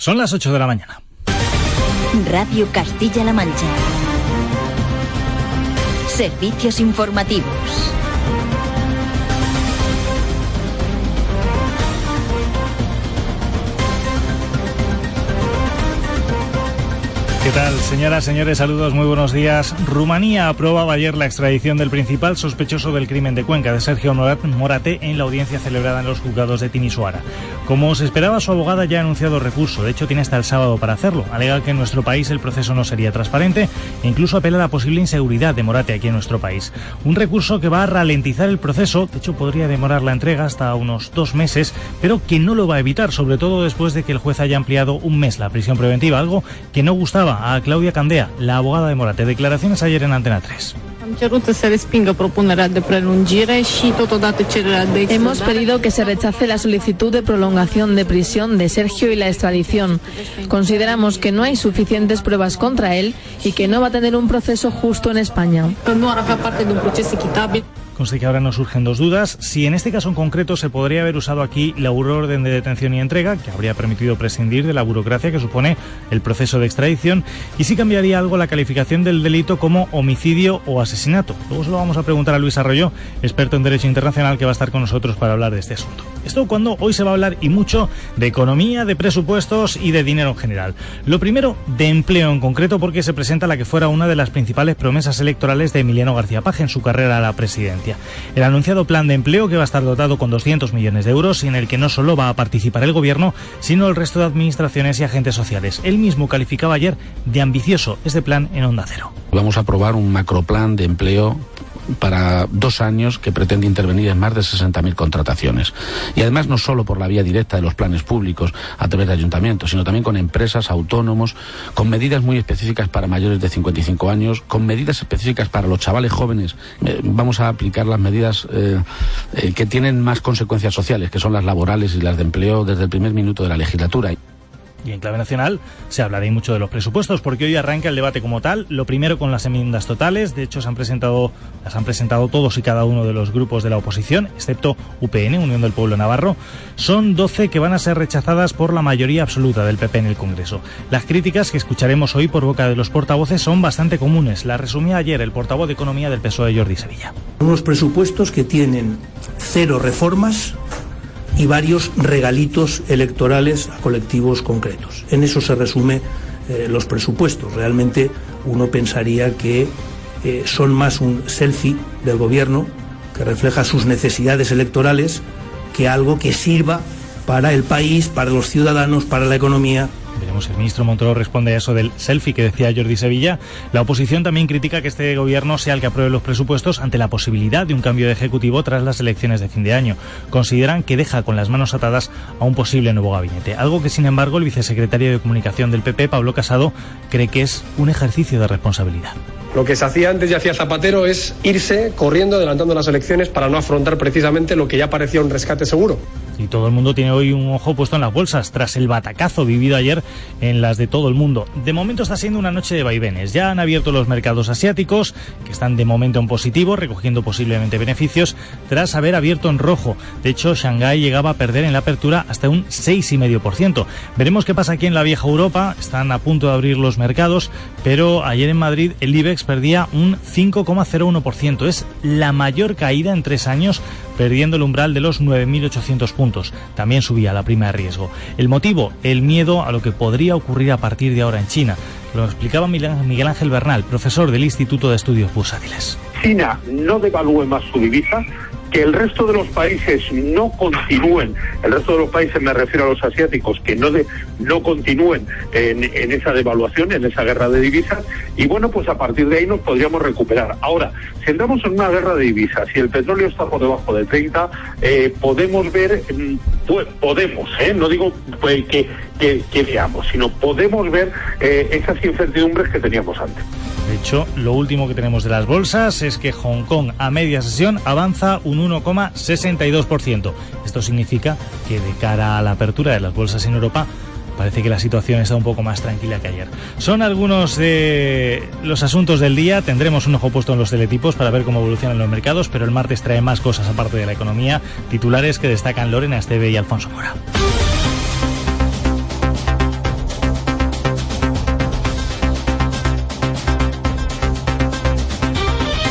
Son las 8 de la mañana. Radio Castilla-La Mancha. Servicios informativos. ¿Qué tal, señoras, señores? Saludos, muy buenos días. Rumanía aprobaba ayer la extradición del principal sospechoso del crimen de Cuenca, de Sergio Morate, en la audiencia celebrada en los juzgados de Timisoara. Como se esperaba, su abogada ya ha anunciado recurso. De hecho, tiene hasta el sábado para hacerlo. Alega que en nuestro país el proceso no sería transparente e incluso apela a la posible inseguridad de Morate aquí en nuestro país. Un recurso que va a ralentizar el proceso, de hecho podría demorar la entrega hasta unos dos meses, pero que no lo va a evitar, sobre todo después de que el juez haya ampliado un mes la prisión preventiva, algo que no gustaba a Claudia Candea, la abogada de Morate. Declaraciones ayer en Antena 3. Hemos pedido que se rechace la solicitud de prolongación de prisión de Sergio y la extradición. Consideramos que no hay suficientes pruebas contra él y que no va a tener un proceso justo en España. Conste que ahora nos surgen dos dudas. Si en este caso en concreto se podría haber usado aquí la orden de detención y entrega, que habría permitido prescindir de la burocracia que supone el proceso de extradición, y si cambiaría algo la calificación del delito como homicidio o asesinato. Luego se lo vamos a preguntar a Luis Arroyo, experto en Derecho Internacional, que va a estar con nosotros para hablar de este asunto. Esto cuando hoy se va a hablar y mucho de economía, de presupuestos y de dinero en general. Lo primero, de empleo en concreto, porque se presenta la que fuera una de las principales promesas electorales de Emiliano García Paje en su carrera a la presidencia. El anunciado plan de empleo que va a estar dotado con 200 millones de euros y en el que no solo va a participar el gobierno, sino el resto de administraciones y agentes sociales. Él mismo calificaba ayer de ambicioso este plan en Onda Cero. Vamos a aprobar un macroplan de empleo para dos años que pretende intervenir en más de 60.000 contrataciones. Y además no solo por la vía directa de los planes públicos a través de ayuntamientos, sino también con empresas, autónomos, con medidas muy específicas para mayores de 55 años, con medidas específicas para los chavales jóvenes. Eh, vamos a aplicar las medidas eh, eh, que tienen más consecuencias sociales, que son las laborales y las de empleo desde el primer minuto de la legislatura. Y en clave nacional se hablará mucho de los presupuestos, porque hoy arranca el debate como tal. Lo primero con las enmiendas totales. De hecho, se han presentado, las han presentado todos y cada uno de los grupos de la oposición, excepto UPN, Unión del Pueblo Navarro. Son 12 que van a ser rechazadas por la mayoría absoluta del PP en el Congreso. Las críticas que escucharemos hoy por boca de los portavoces son bastante comunes. La resumía ayer el portavoz de Economía del PSOE, Jordi Sevilla. Unos presupuestos que tienen cero reformas y varios regalitos electorales a colectivos concretos. En eso se resume eh, los presupuestos. Realmente uno pensaría que eh, son más un selfie del gobierno que refleja sus necesidades electorales que algo que sirva para el país, para los ciudadanos, para la economía El ministro Montoro responde a eso del selfie que decía Jordi Sevilla. La oposición también critica que este gobierno sea el que apruebe los presupuestos ante la posibilidad de un cambio de ejecutivo tras las elecciones de fin de año. Consideran que deja con las manos atadas a un posible nuevo gabinete. Algo que, sin embargo, el vicesecretario de Comunicación del PP, Pablo Casado, cree que es un ejercicio de responsabilidad. Lo que se hacía antes y hacía Zapatero es irse corriendo, adelantando las elecciones para no afrontar precisamente lo que ya parecía un rescate seguro. Y todo el mundo tiene hoy un ojo puesto en las bolsas tras el batacazo vivido ayer en las de todo el mundo. De momento está siendo una noche de vaivenes. Ya han abierto los mercados asiáticos, que están de momento en positivo, recogiendo posiblemente beneficios, tras haber abierto en rojo. De hecho, Shanghái llegaba a perder en la apertura hasta un 6,5%. Veremos qué pasa aquí en la vieja Europa. Están a punto de abrir los mercados, pero ayer en Madrid el IBEX perdía un 5,01%. Es la mayor caída en tres años, perdiendo el umbral de los 9.800 puntos. También subía la prima de riesgo. El motivo, el miedo a lo que podría ocurrir a partir de ahora en China. Lo explicaba Miguel Ángel Bernal, profesor del Instituto de Estudios Bursátiles. China no devalúe más su divisa, que el resto de los países no continúen, el resto de los países me refiero a los asiáticos, que no, de, no continúen en, en esa devaluación, en esa guerra de divisas, y bueno, pues a partir de ahí nos podríamos recuperar. Ahora, si entramos en una guerra de divisas, si el petróleo está por debajo de 30, eh, podemos ver, mm, pues podemos, ¿eh? no digo pues, que, que, que, veamos, sino podemos ver eh, esas incertidumbres que teníamos antes. De hecho, lo último que tenemos de las bolsas es que Hong Kong a media sesión avanza un 1,62%. Esto significa que de cara a la apertura de las bolsas en Europa, parece que la situación está un poco más tranquila que ayer. Son algunos de los asuntos del día. Tendremos un ojo puesto en los teletipos para ver cómo evolucionan los mercados, pero el martes trae más cosas aparte de la economía. Titulares que destacan Lorena Esteve y Alfonso Mora.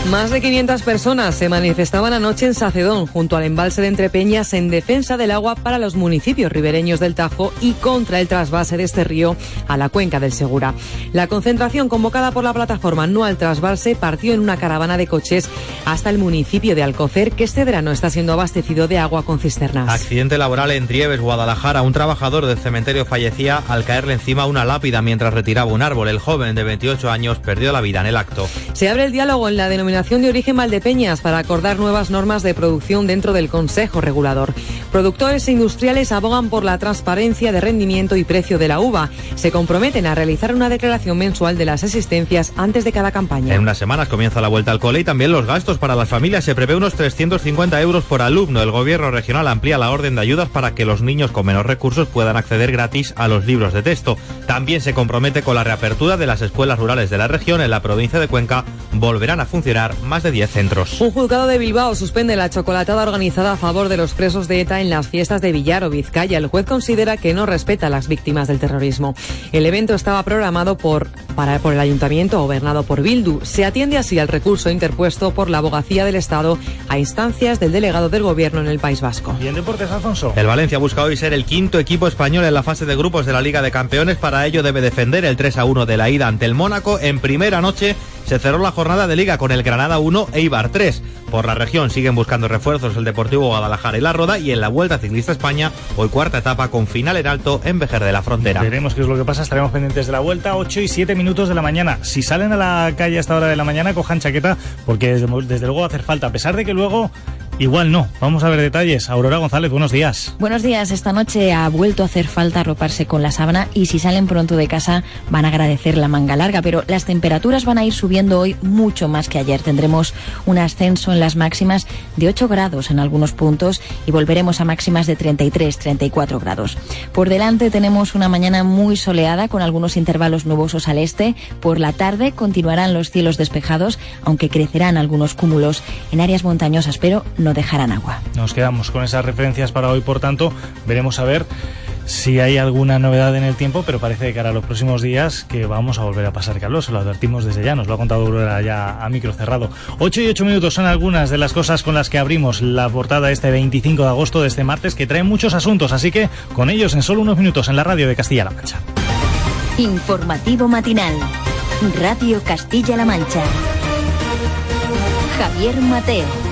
Más de 500 personas se manifestaban anoche en Sacedón, junto al embalse de Entrepeñas, en defensa del agua para los municipios ribereños del Tajo y contra el trasvase de este río a la cuenca del Segura. La concentración convocada por la plataforma No al Trasvase partió en una caravana de coches hasta el municipio de Alcocer, que este verano está siendo abastecido de agua con cisternas. Accidente laboral en Trieves, Guadalajara. Un trabajador del cementerio fallecía al caerle encima una lápida mientras retiraba un árbol. El joven de 28 años perdió la vida en el acto. Se abre el diálogo en la denominación de origen Valdepeñas para acordar nuevas normas de producción dentro del Consejo Regulador. Productores e industriales abogan por la transparencia de rendimiento y precio de la uva. Se comprometen a realizar una declaración mensual de las existencias antes de cada campaña. En unas semanas comienza la vuelta al cole y también los gastos para las familias. Se prevé unos 350 euros por alumno. El gobierno regional amplía la orden de ayudas para que los niños con menos recursos puedan acceder gratis a los libros de texto. También se compromete con la reapertura de las escuelas rurales de la región. En la provincia de Cuenca volverán a funcionar más de 10 centros. Un juzgado de Bilbao suspende la chocolatada organizada a favor de los presos de ETA en las fiestas de Villar o Vizcaya. El juez considera que no respeta a las víctimas del terrorismo. El evento estaba programado por, para, por el ayuntamiento gobernado por Bildu. Se atiende así al recurso interpuesto por la abogacía del Estado a instancias del delegado del gobierno en el País Vasco. ¿Y en deportes, Alfonso? El Valencia busca hoy ser el quinto equipo español en la fase de grupos de la Liga de Campeones. Para ello debe defender el 3 a 1 de la ida ante el Mónaco. En primera noche se cerró la jornada de Liga con el Granada 1 Eibar 3. Por la región siguen buscando refuerzos el Deportivo Guadalajara y la Roda y en la Vuelta Ciclista España, hoy cuarta etapa con final en alto en Vejer de la Frontera. Veremos qué es lo que pasa, estaremos pendientes de la Vuelta, 8 y 7 minutos de la mañana. Si salen a la calle a esta hora de la mañana, cojan chaqueta porque desde, desde luego va a hacer falta, a pesar de que luego Igual no. Vamos a ver detalles. Aurora González, buenos días. Buenos días. Esta noche ha vuelto a hacer falta arroparse con la sábana y si salen pronto de casa van a agradecer la manga larga, pero las temperaturas van a ir subiendo hoy mucho más que ayer. Tendremos un ascenso en las máximas de 8 grados en algunos puntos y volveremos a máximas de 33, 34 grados. Por delante tenemos una mañana muy soleada con algunos intervalos nubosos al este. Por la tarde continuarán los cielos despejados, aunque crecerán algunos cúmulos en áreas montañosas, pero no dejarán agua. Nos quedamos con esas referencias para hoy, por tanto, veremos a ver si hay alguna novedad en el tiempo, pero parece que cara a los próximos días que vamos a volver a pasar calor, se lo advertimos desde ya, nos lo ha contado Aurora ya a micro cerrado. 8 y 8 minutos son algunas de las cosas con las que abrimos la portada este 25 de agosto de este martes, que trae muchos asuntos, así que con ellos en solo unos minutos en la radio de Castilla-La Mancha. Informativo matinal, Radio Castilla-La Mancha. Javier Mateo.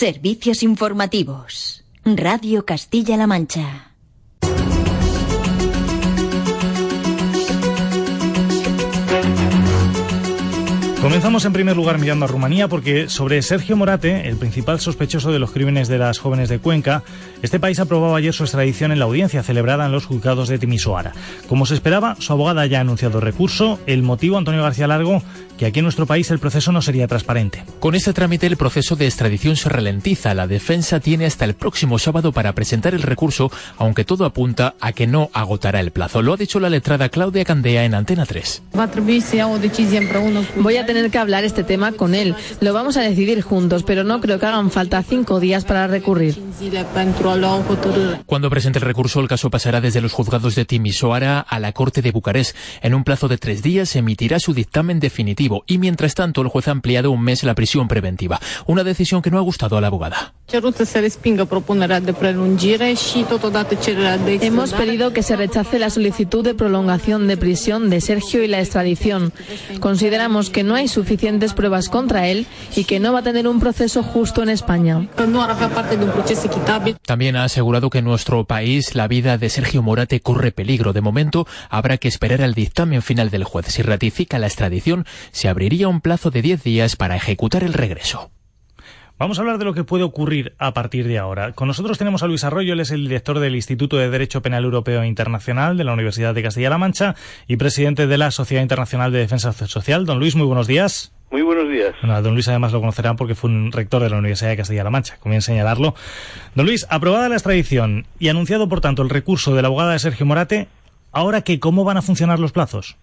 Servicios informativos. Radio Castilla-La Mancha. Comenzamos en primer lugar mirando a Rumanía porque sobre Sergio Morate, el principal sospechoso de los crímenes de las jóvenes de Cuenca, este país aprobaba ayer su extradición en la audiencia celebrada en los juzgados de Timisoara. Como se esperaba, su abogada ya ha anunciado recurso. El motivo, Antonio García Largo, que aquí en nuestro país el proceso no sería transparente. Con este trámite el proceso de extradición se ralentiza. La defensa tiene hasta el próximo sábado para presentar el recurso, aunque todo apunta a que no agotará el plazo. Lo ha dicho la letrada Claudia Candea en Antena 3. Voy a tener que hablar este tema con él. Lo vamos a decidir juntos, pero no creo que hagan falta cinco días para recurrir. Cuando presente el recurso, el caso pasará desde los juzgados de Timisoara a la Corte de Bucarest. En un plazo de tres días se emitirá su dictamen definitivo y mientras tanto el juez ha ampliado un mes la prisión preventiva. Una decisión que no ha gustado a la abogada. Hemos pedido que se rechace la solicitud de prolongación de prisión de Sergio y la extradición. Consideramos que no hay suficientes pruebas contra él y que no va a tener un proceso justo en España. También ha asegurado que en nuestro país la vida de Sergio Morate corre peligro. De momento habrá que esperar al dictamen final del juez. Si ratifica la extradición, se abriría un plazo de 10 días para ejecutar el regreso. Vamos a hablar de lo que puede ocurrir a partir de ahora. Con nosotros tenemos a Luis Arroyo, él es el director del Instituto de Derecho Penal Europeo e Internacional de la Universidad de Castilla-La Mancha y presidente de la Sociedad Internacional de Defensa Social. Don Luis, muy buenos días. Muy buenos días. Bueno, don Luis además lo conocerán porque fue un rector de la Universidad de Castilla-La Mancha, conviene señalarlo. Don Luis, aprobada la extradición y anunciado por tanto el recurso de la abogada de Sergio Morate, ¿ahora qué? ¿Cómo van a funcionar los plazos?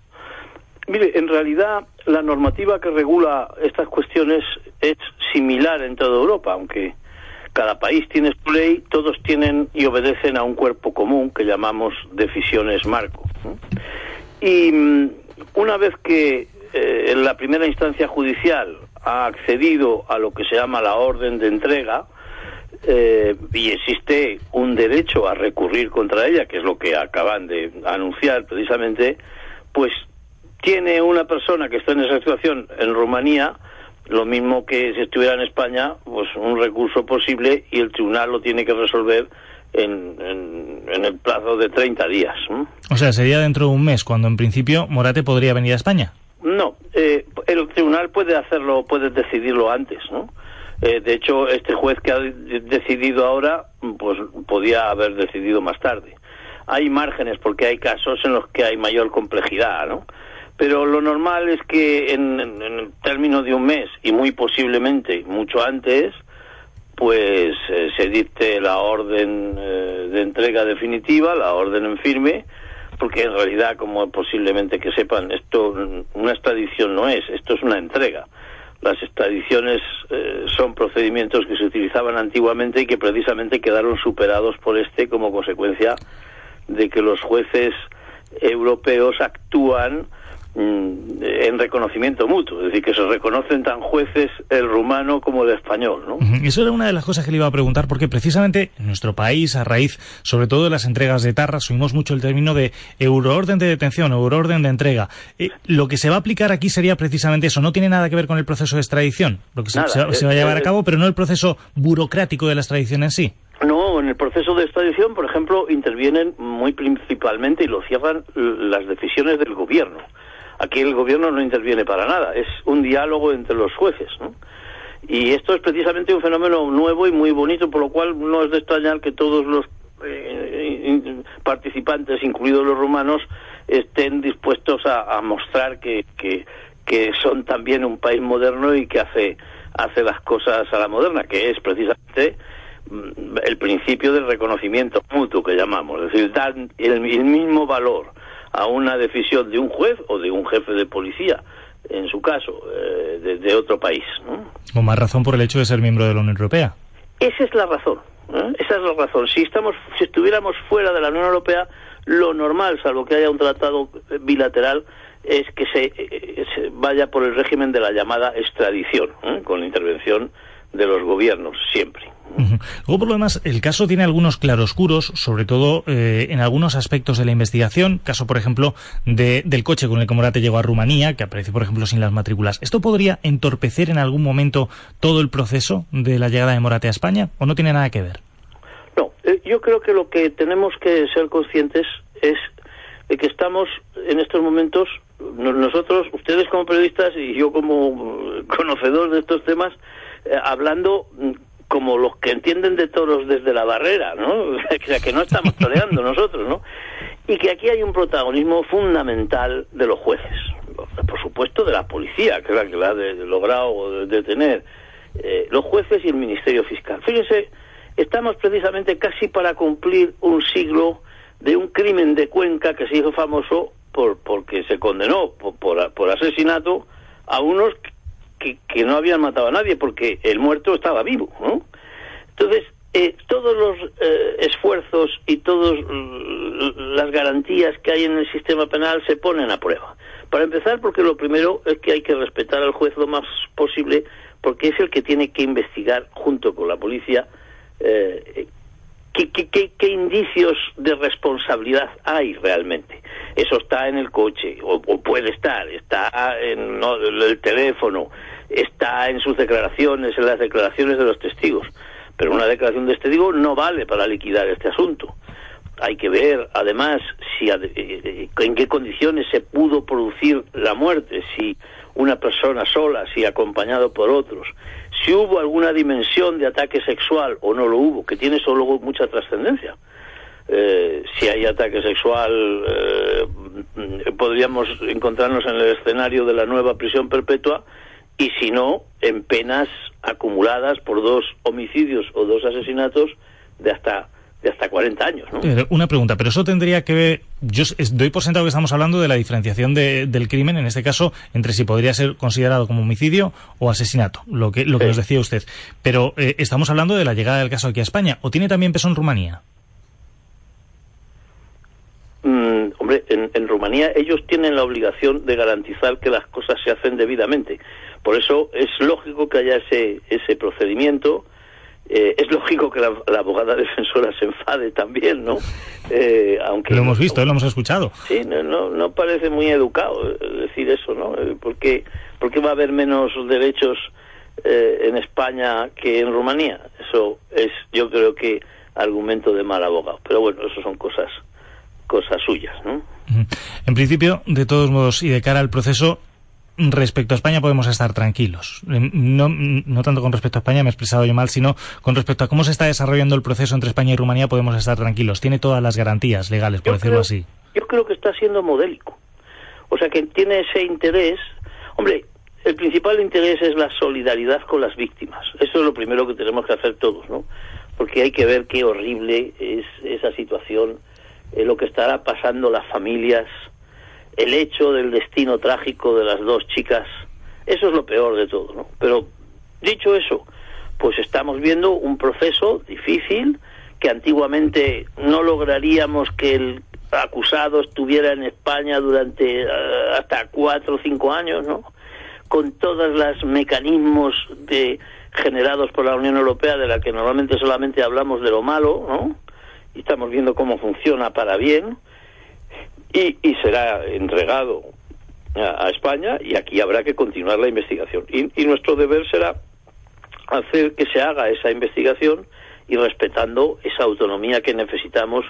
Mire, en realidad la normativa que regula estas cuestiones es similar en toda Europa, aunque cada país tiene su ley, todos tienen y obedecen a un cuerpo común que llamamos decisiones marco. Y mm, una vez que eh, en la primera instancia judicial ha accedido a lo que se llama la orden de entrega, eh, y existe un derecho a recurrir contra ella, que es lo que acaban de anunciar precisamente, pues tiene una persona que está en esa situación en Rumanía, lo mismo que si estuviera en España, pues un recurso posible y el tribunal lo tiene que resolver en, el plazo de 30 días. O sea, sería dentro de un mes, cuando en principio Morate podría venir a España. No, eh, el tribunal puede hacerlo, puede decidirlo antes, ¿no? Eh, de hecho, este juez que ha decidido ahora, pues podía haber decidido más tarde. Hay márgenes porque hay casos en los que hay mayor complejidad, ¿no? Pero lo normal es que en, el término de un mes y muy posiblemente mucho antes pues eh, se dicte la orden eh, de entrega definitiva, la orden en firme, porque en realidad, como posiblemente que sepan, esto una extradición no es, esto es una entrega. Las extradiciones eh, son procedimientos que se utilizaban antiguamente y que precisamente quedaron superados por este como consecuencia de que los jueces europeos actúan Mm, en reconocimiento mutuo, es decir, que se reconocen tan jueces el rumano como el español. ¿no? Eso era una de las cosas que le iba a preguntar, porque precisamente en nuestro país, a raíz sobre todo de las entregas de Tarra, subimos mucho el término de euroorden de detención, euroorden de entrega. Eh, lo que se va a aplicar aquí sería precisamente eso, no tiene nada que ver con el proceso de extradición, lo que se, se, va a llevar a cabo, pero no el proceso burocrático de la extradición en sí. No, en el proceso de extradición, por ejemplo, intervienen muy principalmente y lo cierran las decisiones del gobierno. Aquí el gobierno no interviene para nada, es un diálogo entre los jueces. ¿no? Y esto es precisamente un fenómeno nuevo y muy bonito, por lo cual no es de extrañar que todos los eh, participantes, incluidos los rumanos, estén dispuestos a, mostrar que, que, son también un país moderno y que hace, hace las cosas a la moderna, que es precisamente mm, el principio del reconocimiento mutuo que llamamos, es decir, dan el mismo valor a una decisión de un juez o de un jefe de policía, en su caso, eh, de, otro país. O más razón por el hecho de ser miembro de la Unión Europea. Esa es la razón. ¿eh? Esa es la razón. Si estamos, si estuviéramos fuera de la Unión Europea, lo normal, salvo que haya un tratado bilateral, es que se, eh, se vaya por el régimen de la llamada extradición, con la intervención de los gobiernos siempre. Luego, por lo demás, el caso tiene algunos claroscuros, sobre todo eh, en algunos aspectos de la investigación. Caso, por ejemplo, de, del coche con el que Morate llegó a Rumanía, que apareció, por ejemplo, sin las matrículas. ¿Esto podría entorpecer en algún momento todo el proceso de la llegada de Morate a España o no tiene nada que ver? No, eh, yo creo que lo que tenemos que ser conscientes es de que estamos en estos momentos, nosotros, ustedes como periodistas y yo como conocedor de estos temas, eh, hablando como los que entienden de toros desde la barrera, ¿no? O sea, que no estamos toreando nosotros, ¿no? Y que aquí hay un protagonismo fundamental de los jueces, por supuesto de la policía, que es la que la ha logrado detener, eh, los jueces y el Ministerio Fiscal. Fíjense, estamos precisamente casi para cumplir un siglo de un crimen de Cuenca que se hizo famoso por porque se condenó por, por, asesinato a unos que, no habían matado a nadie porque el muerto estaba vivo. ¿no? Entonces, eh, todos los eh, esfuerzos y todas las garantías que hay en el sistema penal se ponen a prueba. Para empezar, porque lo primero es que hay que respetar al juez lo más posible, porque es el que tiene que investigar junto con la policía eh, ¿Qué, indicios de responsabilidad hay realmente? Eso está en el coche, o, puede estar, está en el teléfono, está en sus declaraciones, en las declaraciones de los testigos. Pero una declaración de testigo no vale para liquidar este asunto. Hay que ver, además, si eh, eh, en qué condiciones se pudo producir la muerte, si una persona sola, si acompañado por otros, si hubo alguna dimensión de ataque sexual o no lo hubo, que tiene solo mucha trascendencia. Eh, si hay ataque sexual, eh, podríamos encontrarnos en el escenario de la nueva prisión perpetua y si no, en penas acumuladas por dos homicidios o dos asesinatos de hasta de hasta 40 años. ¿no? Una pregunta, pero eso tendría que ver, yo doy por sentado que estamos hablando de la diferenciación del crimen, en este caso, entre si podría ser considerado como homicidio o asesinato, lo que, lo que nos decía usted. Pero eh, estamos hablando de la llegada del caso aquí a España, ¿o tiene también peso en Rumanía? Mm, hombre, en, en, Rumanía ellos tienen la obligación de garantizar que las cosas se hacen debidamente. Por eso es lógico que haya ese, ese procedimiento eh, es lógico que la, abogada defensora se enfade también, ¿no? Eh, aunque lo hemos visto, lo hemos escuchado. Sí, no, no, no parece muy educado eh, decir eso, ¿no? ¿Por qué, va a haber menos derechos en España que en Rumanía? Eso es, yo creo que argumento de mal abogado. Pero bueno, eso son cosas cosas suyas, ¿no? En principio, de todos modos, y de cara al proceso, respecto a España podemos estar tranquilos. Eh, no, no tanto con respecto a España, me he expresado yo mal, sino con respecto a cómo se está desarrollando el proceso entre España y Rumanía podemos estar tranquilos. Tiene todas las garantías legales, por decirlo así. Yo creo que está siendo modélico. O sea, que tiene ese interés. Hombre, el principal interés es la solidaridad con las víctimas. Eso es lo primero que tenemos que hacer todos, ¿no? Porque hay que ver qué horrible es esa situación, eh, lo que estará pasando las familias, el hecho del destino trágico de las dos chicas, eso es lo peor de todo, ¿no? Pero dicho eso, pues estamos viendo un proceso difícil que antiguamente no lograríamos que el acusado estuviera en España durante eh, hasta cuatro o cinco años, ¿no? Con todos los mecanismos de generados por la Unión Europea de la que normalmente solamente hablamos de lo malo, ¿no? Y estamos viendo cómo funciona para bien y, y será entregado a, España y aquí habrá que continuar la investigación. Y, nuestro deber será hacer que se haga esa investigación y respetando esa autonomía que necesitamos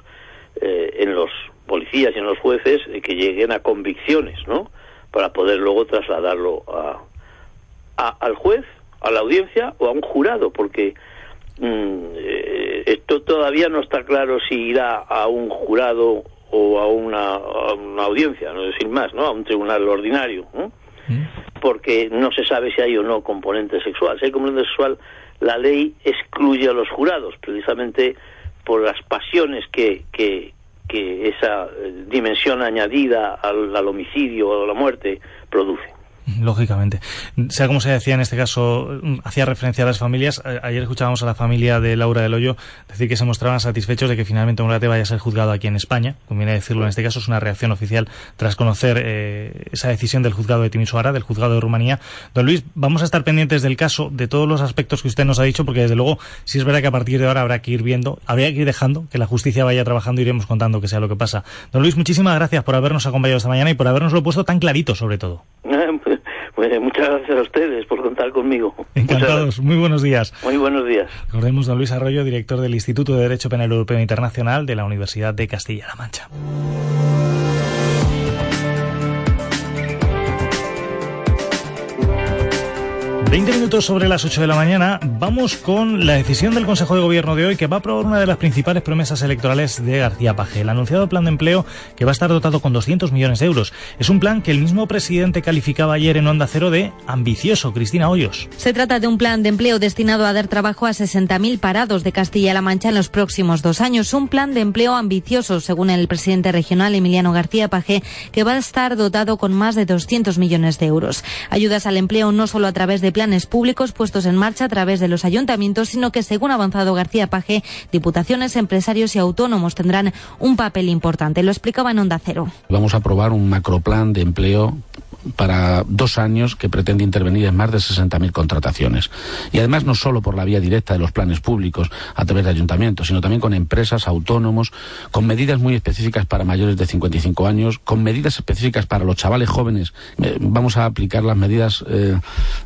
eh, en los policías y en los jueces que lleguen a convicciones, ¿no? Para poder luego trasladarlo a, al juez, a la audiencia o a un jurado, porque mm, eh, esto todavía no está claro si irá a un jurado o a una, audiencia, no decir más, ¿no? A un tribunal ordinario, mm. Porque no se sabe si hay o no componente sexual. Si hay componente sexual, la ley excluye a los jurados, precisamente por las pasiones que, que, que esa eh, dimensión añadida al, al homicidio o a la muerte produce. Lógicamente. Sea como se decía en este caso, hacía referencia a las familias. Ayer escuchábamos a la familia de Laura del Hoyo decir que se mostraban satisfechos de que finalmente Morate vaya a ser juzgado aquí en España. Conviene decirlo, en este caso es una reacción oficial tras conocer eh, esa decisión del juzgado de Timisoara, del juzgado de Rumanía. Don Luis, vamos a estar pendientes del caso, de todos los aspectos que usted nos ha dicho, porque desde luego, si es verdad que a partir de ahora habrá que ir viendo, habría que ir dejando que la justicia vaya trabajando iremos contando que sea lo que pasa. Don Luis, muchísimas gracias por habernos acompañado esta mañana y por habernos lo puesto tan clarito, sobre todo. Pues muchas gracias a ustedes por contar conmigo. Encantados. Muy buenos días. Muy buenos días. Recordemos don Luis Arroyo, director del Instituto de Derecho Penal Europeo Internacional de la Universidad de Castilla-La Mancha. 20 minutos sobre las 8 de la mañana, vamos con la decisión del Consejo de Gobierno de hoy que va a aprobar una de las principales promesas electorales de García Paje, el anunciado plan de empleo que va a estar dotado con 200 millones de euros. Es un plan que el mismo presidente calificaba ayer en Onda Cero de ambicioso, Cristina Hoyos. Se trata de un plan de empleo destinado a dar trabajo a 60.000 parados de Castilla-La Mancha en los próximos dos años. Un plan de empleo ambicioso, según el presidente regional Emiliano García Paje, que va a estar dotado con más de 200 millones de euros. Ayudas al empleo no solo a través de planes públicos puestos en marcha a través de los ayuntamientos, sino que, según ha avanzado García Paje, diputaciones, empresarios y autónomos tendrán un papel importante. Lo explicaba en Onda Cero. Vamos a aprobar un macroplan de empleo para dos años que pretende intervenir en más de 60.000 contrataciones. Y además no solo por la vía directa de los planes públicos a través de ayuntamientos, sino también con empresas, autónomos, con medidas muy específicas para mayores de 55 años, con medidas específicas para los chavales jóvenes. Eh, vamos a aplicar las medidas eh,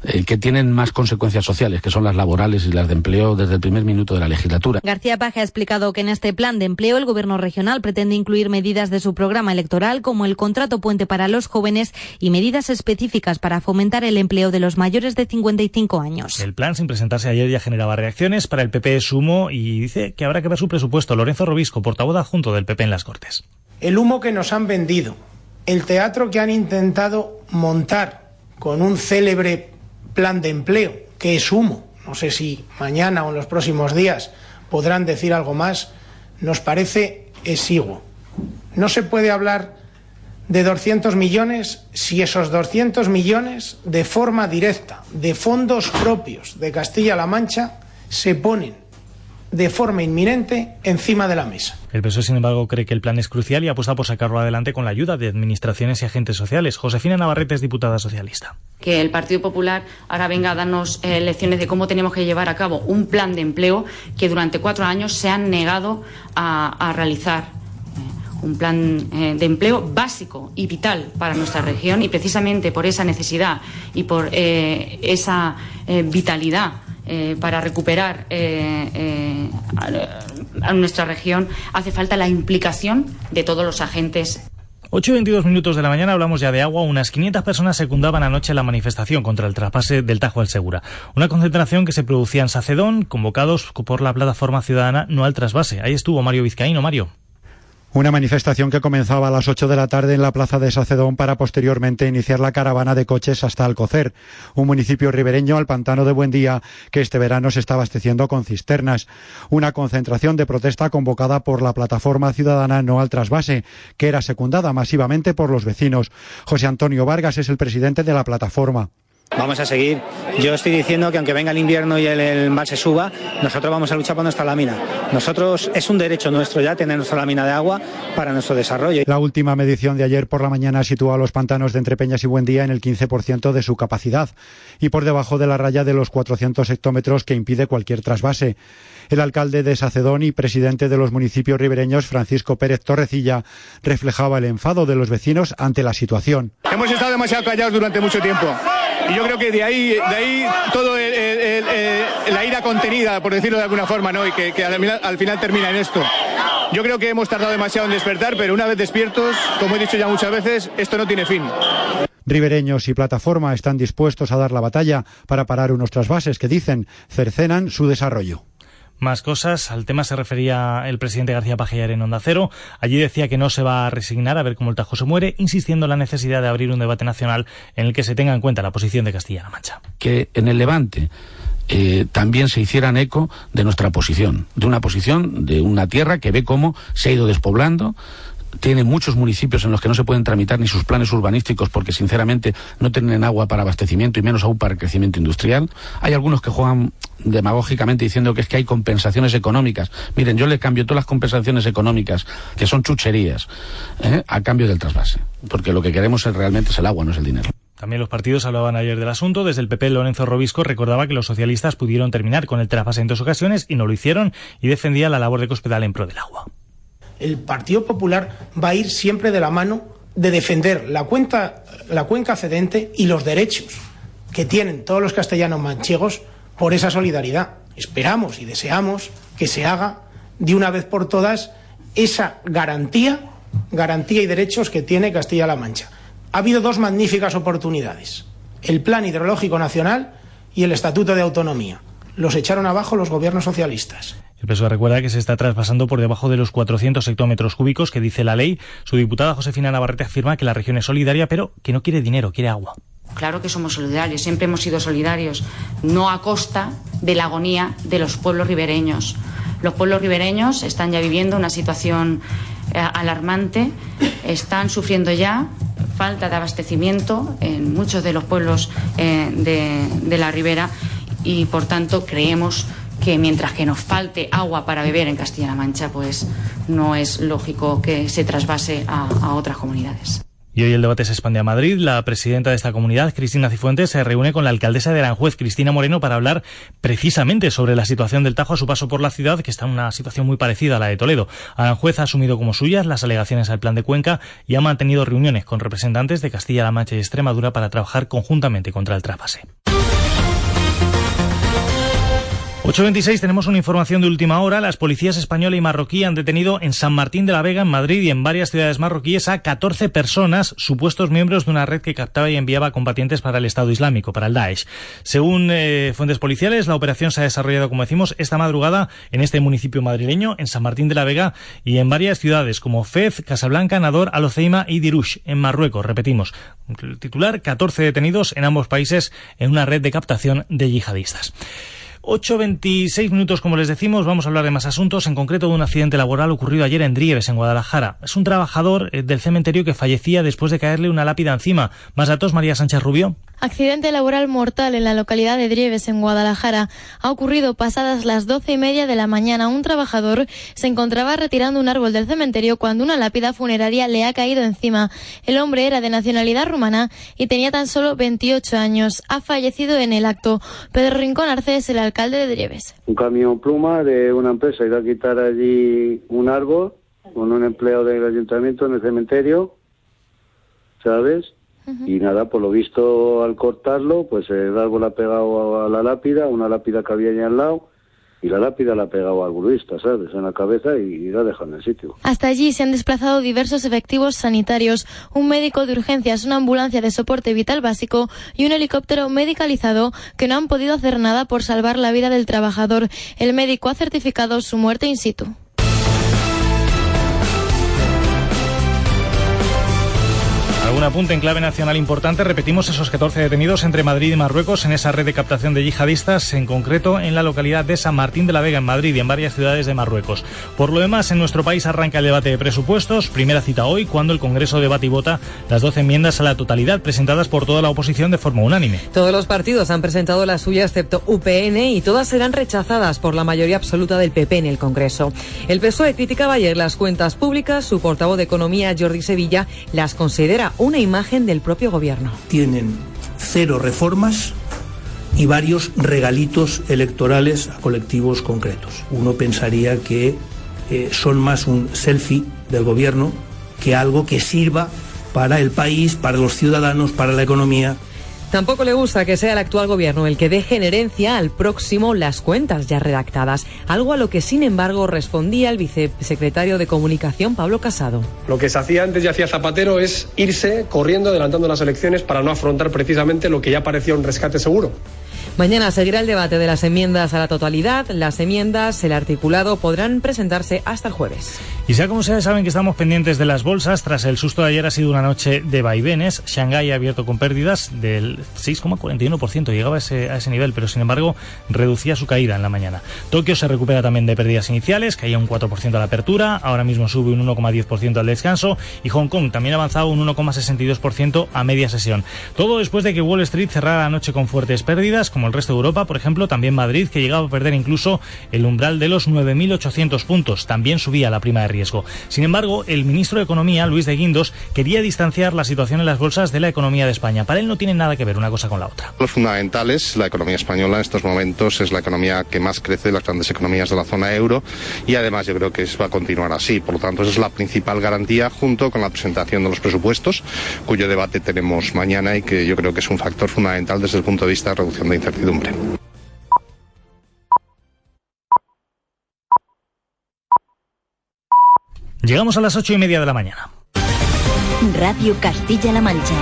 eh, que tienen más consecuencias sociales, que son las laborales y las de empleo desde el primer minuto de la legislatura. García Paje ha explicado que en este plan de empleo el Gobierno regional pretende incluir medidas de su programa electoral como el contrato puente para los jóvenes y medidas medidas específicas para fomentar el empleo de los mayores de 55 años. El plan, sin presentarse ayer, ya generaba reacciones. Para el PP es sumo y dice que habrá que ver su presupuesto. Lorenzo Robisco, portavoz adjunto del PP en las Cortes. El humo que nos han vendido, el teatro que han intentado montar con un célebre plan de empleo, que es humo, no sé si mañana o en los próximos días podrán decir algo más, nos parece exiguo. No se puede hablar de 200 millones si esos 200 millones de forma directa, de fondos propios de Castilla-La Mancha, se ponen de forma inminente encima de la mesa. El PSOE, sin embargo, cree que el plan es crucial y apuesta por sacarlo adelante con la ayuda de administraciones y agentes sociales. Josefina Navarrete es diputada socialista. Que el Partido Popular ahora venga a darnos eh, lecciones de cómo tenemos que llevar a cabo un plan de empleo que durante cuatro años se han negado a realizar un plan eh, de empleo básico y vital para nuestra región y precisamente por esa necesidad y por eh, esa eh, vitalidad para recuperar a, nuestra región hace falta la implicación de todos los agentes 8 y 22 minutos de la mañana hablamos ya de agua. Unas 500 personas secundaban anoche la manifestación contra el traspase del Tajo al Segura. Una concentración que se producía en Sacedón, convocados por la plataforma ciudadana No al Trasvase. Ahí estuvo Mario Vizcaíno. Mario. Una manifestación que comenzaba a las 8 de la tarde en la plaza de Sacedón para posteriormente iniciar la caravana de coches hasta Alcocer, un municipio ribereño al pantano de Buendía que este verano se está abasteciendo con cisternas. Una concentración de protesta convocada por la plataforma ciudadana No al Trasvase, que era secundada masivamente por los vecinos. José Antonio Vargas es el presidente de la plataforma. Vamos a seguir. Yo estoy diciendo que aunque venga el invierno y el, el se suba, nosotros vamos a luchar por nuestra lámina. Nosotros es un derecho nuestro ya tener nuestra lámina de agua para nuestro desarrollo. La última medición de ayer por la mañana sitúa a los pantanos de Entrepeñas y Buendía en el 15% de su capacidad y por debajo de la raya de los 400 hectómetros que impide cualquier trasvase. El alcalde de Sacedón y presidente de los municipios ribereños, Francisco Pérez Torrecilla, reflejaba el enfado de los vecinos ante la situación. Hemos estado demasiado callados durante mucho tiempo. Y yo creo que de ahí, de ahí todo la ira contenida, por decirlo de alguna forma, ¿no? y que, al, final, termina en esto. Yo creo que hemos tardado demasiado en despertar, pero una vez despiertos, como he dicho ya muchas veces, esto no tiene fin. Ribereños y plataforma están dispuestos a dar la batalla para parar unos trasvases que dicen cercenan su desarrollo. Más cosas. Al tema se refería el presidente García Pajellar en Onda Cero. Allí decía que no se va a resignar a ver cómo el Tajo se muere, insistiendo en la necesidad de abrir un debate nacional en el que se tenga en cuenta la posición de Castilla-La Mancha. Que en el Levante eh, también se hicieran eco de nuestra posición, de una posición de una tierra que ve cómo se ha ido despoblando, tiene muchos municipios en los que no se pueden tramitar ni sus planes urbanísticos porque sinceramente no tienen agua para abastecimiento y menos aún para crecimiento industrial. Hay algunos que juegan demagógicamente diciendo que es que hay compensaciones económicas. Miren, yo le cambio todas las compensaciones económicas, que son chucherías, ¿eh? a cambio del trasvase, porque lo que queremos realmente es el agua, no es el dinero. También los partidos hablaban ayer del asunto. Desde el PP, Lorenzo Robisco recordaba que los socialistas pudieron terminar con el trasvase en dos ocasiones y no lo hicieron y defendía la labor de Cospedal en pro del agua. El Partido Popular va a ir siempre de la mano de defender la, cuenta, la cuenca cedente y los derechos que tienen todos los castellanos manchegos por esa solidaridad. Esperamos y deseamos que se haga de una vez por todas esa garantía, garantía y derechos que tiene Castilla-La Mancha. Ha habido dos magníficas oportunidades, el Plan Hidrológico Nacional y el Estatuto de Autonomía. Los echaron abajo los gobiernos socialistas. El PSOE recuerda que se está traspasando por debajo de los 400 hectómetros cúbicos que dice la ley. Su diputada Josefina Navarrete afirma que la región es solidaria, pero que no quiere dinero, quiere agua. Claro que somos solidarios, siempre hemos sido solidarios, no a costa de la agonía de los pueblos ribereños. Los pueblos ribereños están ya viviendo una situación eh, alarmante, están sufriendo ya falta de abastecimiento en muchos de los pueblos eh, de, de la ribera y, por tanto, creemos que mientras que nos falte agua para beber en Castilla-La Mancha, pues no es lógico que se trasvase a, otras comunidades. Y hoy el debate se expande a Madrid. La presidenta de esta comunidad, Cristina Cifuentes, se reúne con la alcaldesa de Aranjuez, Cristina Moreno, para hablar precisamente sobre la situación del Tajo a su paso por la ciudad, que está en una situación muy parecida a la de Toledo. Aranjuez ha asumido como suyas las alegaciones al plan de Cuenca y ha mantenido reuniones con representantes de Castilla-La Mancha y Extremadura para trabajar conjuntamente contra el traspase. 8.26 tenemos una información de última hora. Las policías española y marroquí han detenido en San Martín de la Vega, en Madrid y en varias ciudades marroquíes a 14 personas, supuestos miembros de una red que captaba y enviaba combatientes para el Estado Islámico, para el Daesh. Según eh, fuentes policiales, la operación se ha desarrollado, como decimos, esta madrugada en este municipio madrileño, en San Martín de la Vega y en varias ciudades como Fez, Casablanca, Nador, Aloceima y Dirush, en Marruecos. Repetimos, titular, 14 detenidos en ambos países en una red de captación de yihadistas. 8.26 minutos, como les decimos, vamos a hablar de más asuntos, en concreto de un accidente laboral ocurrido ayer en Drieves, en Guadalajara. Es un trabajador eh, del cementerio que fallecía después de caerle una lápida encima. Más datos, María Sánchez Rubio. Accidente laboral mortal en la localidad de Drieves, en Guadalajara. Ha ocurrido pasadas las doce y media de la mañana. Un trabajador se encontraba retirando un árbol del cementerio cuando una lápida funeraria le ha caído encima. El hombre era de nacionalidad rumana y tenía tan solo 28 años. Ha fallecido en el acto. Pedro Rincón Arce es el alcalde de Drieves. Un camión pluma de una empresa iba a quitar allí un árbol con un empleado del ayuntamiento en el cementerio, ¿sabes? Y nada, por lo visto al cortarlo, pues el árbol ha pegado a la lápida, una lápida que había allá al lado, y la lápida la ha pegado al gruista, ¿sabes? En la cabeza y la ha dejado en el sitio. Hasta allí se han desplazado diversos efectivos sanitarios, un médico de urgencias, una ambulancia de soporte vital básico y un helicóptero medicalizado que no han podido hacer nada por salvar la vida del trabajador. El médico ha certificado su muerte in situ. Algún apunte en clave nacional importante. Repetimos esos 14 detenidos entre Madrid y Marruecos en esa red de captación de yihadistas, en concreto en la localidad de San Martín de la Vega, en Madrid y en varias ciudades de Marruecos. Por lo demás, en nuestro país arranca el debate de presupuestos. Primera cita hoy, cuando el Congreso debate y vota las 12 enmiendas a la totalidad presentadas por toda la oposición de forma unánime. Todos los partidos han presentado la suya, excepto UPN, y todas serán rechazadas por la mayoría absoluta del PP en el Congreso. El PSOE criticaba ayer las cuentas públicas. Su portavoz de Economía, Jordi Sevilla, las considera una imagen del propio gobierno. Tienen cero reformas y varios regalitos electorales a colectivos concretos. Uno pensaría que eh, son más un selfie del gobierno que algo que sirva para el país, para los ciudadanos, para la economía. Tampoco le gusta que sea el actual gobierno el que deje en herencia al próximo las cuentas ya redactadas, algo a lo que sin embargo respondía el vicesecretario de Comunicación Pablo Casado. Lo que se hacía antes y hacía Zapatero es irse corriendo adelantando las elecciones para no afrontar precisamente lo que ya parecía un rescate seguro. Mañana seguirá el debate de las enmiendas a la totalidad. Las enmiendas, el articulado, podrán presentarse hasta el jueves. Y sea como sea, saben que estamos pendientes de las bolsas. Tras el susto de ayer ha sido una noche de vaivenes. Shanghái ha abierto con pérdidas del 6,41%. Llegaba a ese, nivel, pero sin embargo reducía su caída en la mañana. Tokio se recupera también de pérdidas iniciales, caía un 4% a la apertura, ahora mismo sube un 1,10% al descanso y Hong Kong también ha avanzado un 1,62% a media sesión. Todo después de que Wall Street cerrara la noche con fuertes pérdidas, como el resto de Europa, por ejemplo, también Madrid, que llegaba a perder incluso el umbral de los 9.800 puntos. También subía la prima de riesgo. Sin embargo, el ministro de Economía, Luis de Guindos, quería distanciar la situación en las bolsas de la economía de España. Para él no tiene nada que ver una cosa con la otra. Los fundamentales, la economía española en estos momentos es la economía que más crece de las grandes economías de la zona euro y además yo creo que va a continuar así. Por lo tanto, esa es la principal garantía junto con la presentación de los presupuestos, cuyo debate tenemos mañana y que yo creo que es un factor fundamental desde el punto de vista de reducción de incertidumbre. Llegamos a las ocho y media de la mañana. Radio Castilla-La Mancha.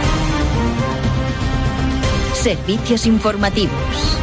Servicios informativos.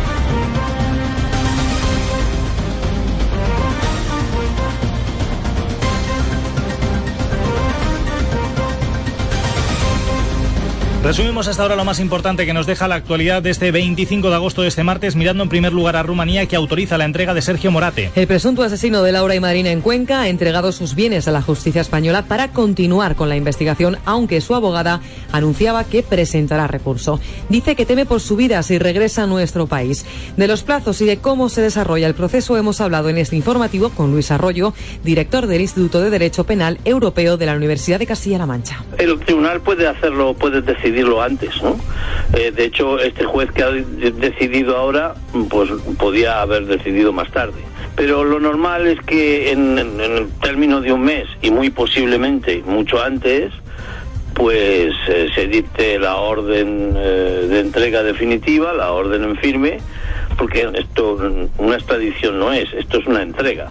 Resumimos hasta ahora lo más importante que nos deja la actualidad de este 25 de agosto de este martes, mirando en primer lugar a Rumanía, que autoriza la entrega de Sergio Morate. El presunto asesino de Laura y Marina en Cuenca ha entregado sus bienes a la justicia española para continuar con la investigación, aunque su abogada anunciaba que presentará recurso. Dice que teme por su vida si regresa a nuestro país. De los plazos y de cómo se desarrolla el proceso hemos hablado en este informativo con Luis Arroyo, director del Instituto de Derecho Penal Europeo de la Universidad de Castilla-La Mancha. El tribunal puede hacerlo, puede decidir decidirlo antes, ¿no? Eh, de hecho, este juez que ha decidido ahora, pues podía haber decidido más tarde. Pero lo normal es que en, el término de un mes y muy posiblemente mucho antes, pues eh, se dicte la orden eh, de entrega definitiva, la orden en firme, porque esto una extradición no es, esto es una entrega.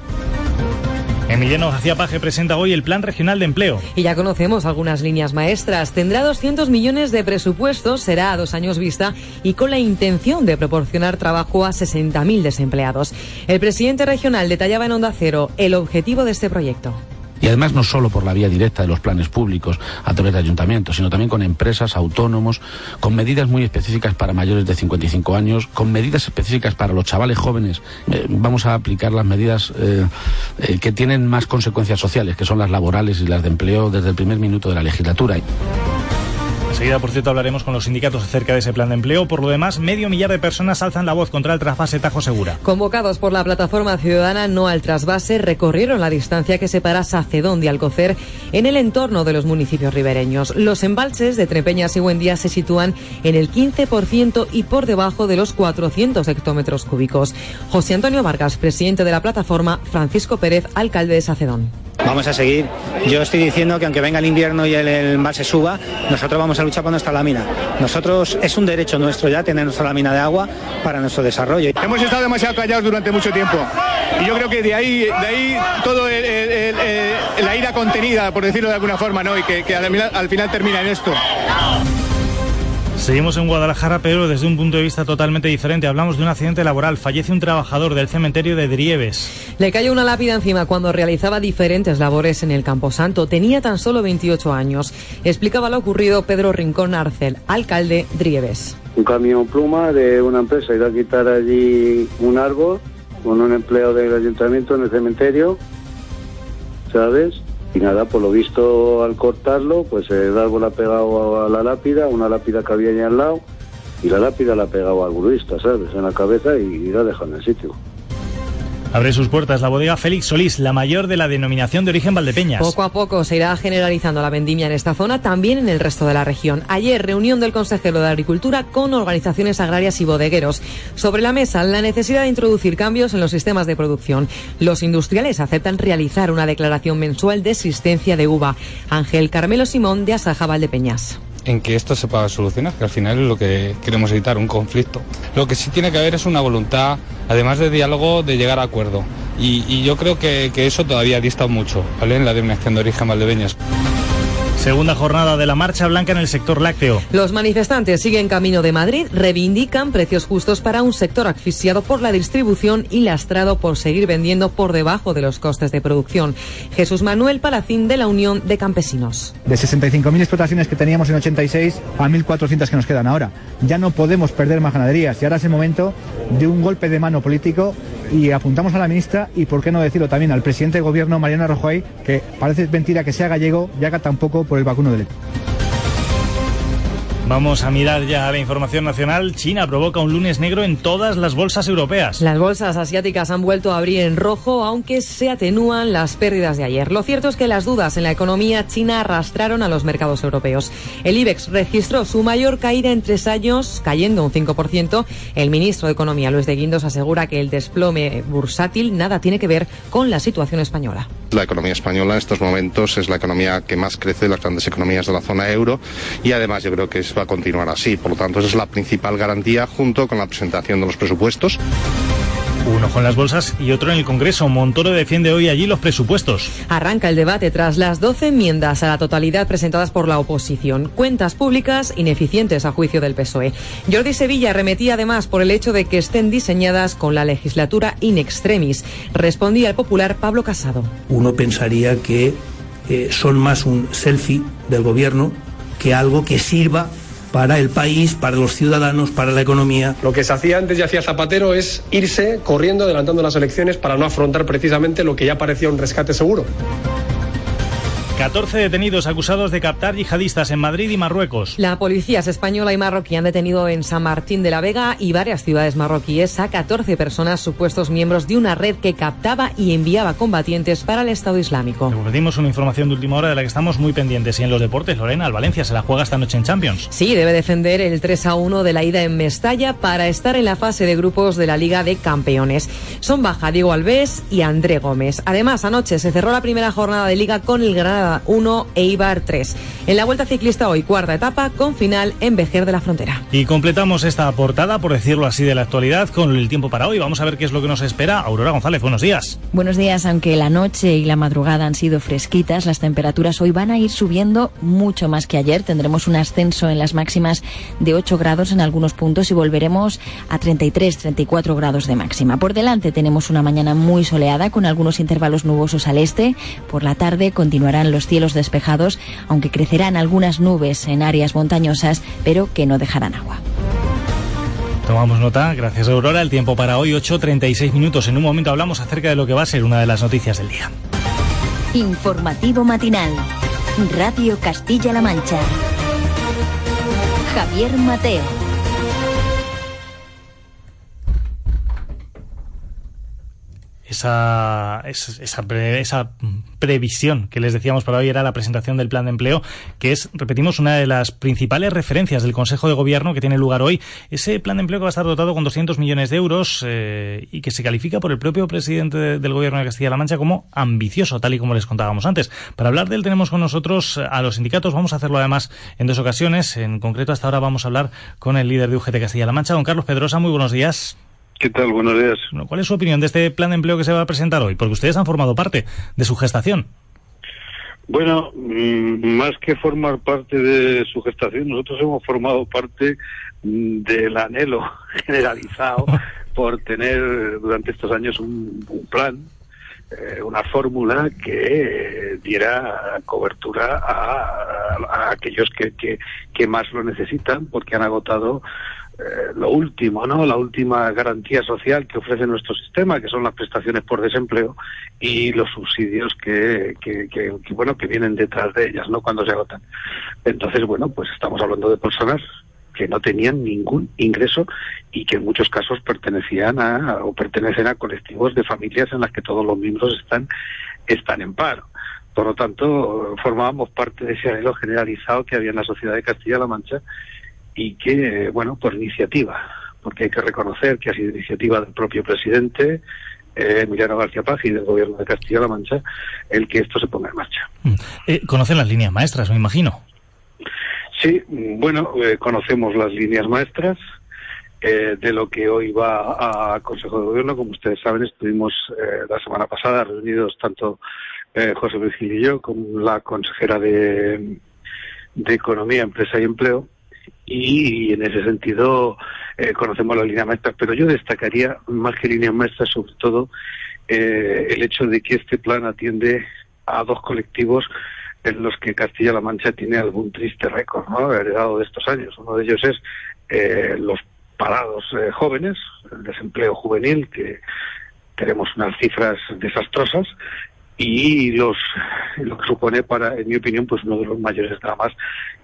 Emiliano García Paje presenta hoy el Plan Regional de Empleo. Y ya conocemos algunas líneas maestras. Tendrá 200 millones de presupuesto, será a dos años vista y con la intención de proporcionar trabajo a 60.000 desempleados. El presidente regional detallaba en Onda Cero el objetivo de este proyecto. Y además no solo por la vía directa de los planes públicos a través de ayuntamientos, sino también con empresas, autónomos, con medidas muy específicas para mayores de 55 años, con medidas específicas para los chavales jóvenes. Eh, vamos a aplicar las medidas eh, eh, que tienen más consecuencias sociales, que son las laborales y las de empleo desde el primer minuto de la legislatura. Enseguida, por cierto, hablaremos con los sindicatos acerca de ese plan de empleo. Por lo demás, medio millar de personas alzan la voz contra el trasvase Tajo Segura. Convocados por la plataforma ciudadana No al Trasvase, recorrieron la distancia que separa Sacedón de Alcocer en el entorno de los municipios ribereños. Los embalses de Trepeñas y Buendía se sitúan en el 15% y por debajo de los 400 hectómetros cúbicos. José Antonio Vargas, presidente de la plataforma, Francisco Pérez, alcalde de Sacedón. Vamos a seguir. Yo estoy diciendo que aunque venga el invierno y el, el embalse suba, nosotros vamos a luchar por nuestra lámina. Nosotros es un derecho nuestro ya tener nuestra lámina de agua para nuestro desarrollo. Hemos estado demasiado callados durante mucho tiempo y yo creo que de ahí, de ahí todo la ira contenida, por decirlo de alguna forma, ¿no? Y que, al final termina en esto. Seguimos en Guadalajara, pero desde un punto de vista totalmente diferente. Hablamos de un accidente laboral. Fallece un trabajador del cementerio de Drieves. Le cayó una lápida encima cuando realizaba diferentes labores en el Camposanto. Tenía tan solo 28 años. Explicaba lo ocurrido Pedro Rincón Arcel, alcalde Drieves. Un camión pluma de una empresa iba a quitar allí un árbol con un empleo del ayuntamiento en el cementerio, ¿sabes? Y nada, por lo visto al cortarlo, pues el árbol ha pegado a la lápida, una lápida que había ahí al lado, y la lápida la ha pegado al gruista, ¿sabes? En la cabeza y, la ha dejado en el sitio. Abre sus puertas la bodega Félix Solís, la mayor de la denominación de origen Valdepeñas. Poco a poco se irá generalizando la vendimia en esta zona, también en el resto de la región. Ayer, reunión del consejero de Agricultura con organizaciones agrarias y bodegueros. Sobre la mesa, la necesidad de introducir cambios en los sistemas de producción. Los industriales aceptan realizar una declaración mensual de existencia de uva. Ángel Carmelo Simón, de Asaja Valdepeñas en que esto se pueda solucionar, que al final es lo que queremos evitar, un conflicto. Lo que sí tiene que haber es una voluntad, además de diálogo, de llegar a acuerdo. Y, y yo creo que, que, eso todavía dista mucho, ¿vale? En la denominación de origen Valdebeñas. Segunda jornada de la marcha blanca en el sector lácteo. Los manifestantes siguen camino de Madrid, reivindican precios justos para un sector asfixiado por la distribución y lastrado por seguir vendiendo por debajo de los costes de producción. Jesús Manuel Palacín de la Unión de Campesinos. De 65.000 explotaciones que teníamos en 86 a 1.400 que nos quedan ahora. Ya no podemos perder más ganaderías y ahora es el momento de un golpe de mano político y apuntamos a la ministra y, por qué no decirlo también, al presidente de gobierno, Mariana Rajoy, que parece mentira que sea gallego y haga tampoco por el vacuno de leche. Vamos a mirar ya la información nacional. China provoca un lunes negro en todas las bolsas europeas. Las bolsas asiáticas han vuelto a abrir en rojo, aunque se atenúan las pérdidas de ayer. Lo cierto es que las dudas en la economía china arrastraron a los mercados europeos. El IBEX registró su mayor caída en tres años, cayendo un 5%. El ministro de Economía, Luis de Guindos, asegura que el desplome bursátil nada tiene que ver con la situación española. La economía española en estos momentos es la economía que más crece de las grandes economías de la zona euro y además yo creo que va a continuar así. Por lo tanto, esa es la principal garantía junto con la presentación de los presupuestos. Uno con las bolsas y otro en el Congreso. Montoro defiende hoy allí los presupuestos. Arranca el debate tras las 12 enmiendas a la totalidad presentadas por la oposición. Cuentas públicas ineficientes a juicio del PSOE. Jordi Sevilla remetía además por el hecho de que estén diseñadas con la legislatura in extremis. Respondía el popular Pablo Casado. Uno pensaría que eh, son más un selfie del gobierno que algo que sirva para el país, para los ciudadanos, para la economía. Lo que se hacía antes y hacía Zapatero es irse corriendo, adelantando las elecciones para no afrontar precisamente lo que ya parecía un rescate seguro. 14 detenidos acusados de captar yihadistas en Madrid y Marruecos. La policía española y marroquí han detenido en San Martín de la Vega y varias ciudades marroquíes a 14 personas supuestos miembros de una red que captaba y enviaba combatientes para el Estado Islámico. Pedimos una información de última hora de la que estamos muy pendientes. Y en los deportes, Lorena, el Valencia se la juega esta noche en Champions. Sí, debe defender el 3 a 1 de la ida en Mestalla para estar en la fase de grupos de la Liga de Campeones. Son baja Diego Alves y André Gómez. Además, anoche se cerró la primera jornada de Liga con el Granada 1 Eibar 3. En la Vuelta Ciclista hoy, cuarta etapa con final en Vejer de la Frontera. Y completamos esta portada, por decirlo así, de la actualidad con el tiempo para hoy. Vamos a ver qué es lo que nos espera. Aurora González, buenos días. Buenos días, aunque la noche y la madrugada han sido fresquitas, las temperaturas hoy van a ir subiendo mucho más que ayer. Tendremos un ascenso en las máximas de 8 grados en algunos puntos y volveremos a 33, 34 grados de máxima. Por delante tenemos una mañana muy soleada con algunos intervalos nubosos al este. Por la tarde continuarán los cielos despejados, aunque crecerán algunas nubes en áreas montañosas, pero que no dejarán agua. Tomamos nota, gracias Aurora. El tiempo para hoy, 8.36 minutos. En un momento hablamos acerca de lo que va a ser una de las noticias del día. Informativo matinal. Radio Castilla-La Mancha. Javier Mateo. Esa, esa, esa, previsión que les decíamos para hoy era la presentación del plan de empleo, que es, repetimos, una de las principales referencias del Consejo de Gobierno que tiene lugar hoy. Ese plan de empleo que va a estar dotado con 200 millones de euros eh, y que se califica por el propio presidente del Gobierno de Castilla-La Mancha como ambicioso, tal y como les contábamos antes. Para hablar de él tenemos con nosotros a los sindicatos. Vamos a hacerlo además en dos ocasiones. En concreto, hasta ahora vamos a hablar con el líder de UGT Castilla-La Mancha, don Carlos Pedrosa. Muy buenos días. ¿Qué tal? Buenos días. ¿Cuál es su opinión de este plan de empleo que se va a presentar hoy? Porque ustedes han formado parte de su gestación. Bueno, mm, más que formar parte de su gestación, nosotros hemos formado parte mm, del anhelo generalizado por tener durante estos años un, plan, eh, una fórmula que diera cobertura a, aquellos que, que, más lo necesitan porque han agotado eh, lo último, ¿no? La última garantía social que ofrece nuestro sistema, que son las prestaciones por desempleo y los subsidios que, que, que, bueno, que vienen detrás de ellas, ¿no? Cuando se agotan. Entonces, bueno, pues estamos hablando de personas que no tenían ningún ingreso y que en muchos casos pertenecían a o pertenecen a colectivos de familias en las que todos los miembros están están en paro. Por lo tanto, formábamos parte de ese anhelo generalizado que había en la sociedad de Castilla-La Mancha y que, bueno, por iniciativa, porque hay que reconocer que ha sido iniciativa del propio presidente, eh, Emiliano García Paz y del gobierno de Castilla-La Mancha, el que esto se ponga en marcha. Mm. Eh, ¿Conocen las líneas maestras, me imagino? Sí, bueno, eh, conocemos las líneas maestras. de lo que hoy va a Consejo de Gobierno, como ustedes saben, estuvimos la semana pasada reunidos tanto José Luis Gil y yo con la consejera de, de economía, empresa y empleo, y, en ese sentido eh, conocemos las líneas maestras, pero yo destacaría más que líneas maestras sobre todo eh, el hecho de que este plan atiende a dos colectivos en los que Castilla-La Mancha tiene algún triste récord, ¿no? Heredado de estos años. Uno de ellos es eh, los parados eh, jóvenes, el desempleo juvenil, que tenemos unas cifras desastrosas, y los lo que supone para en mi opinión pues uno de los mayores dramas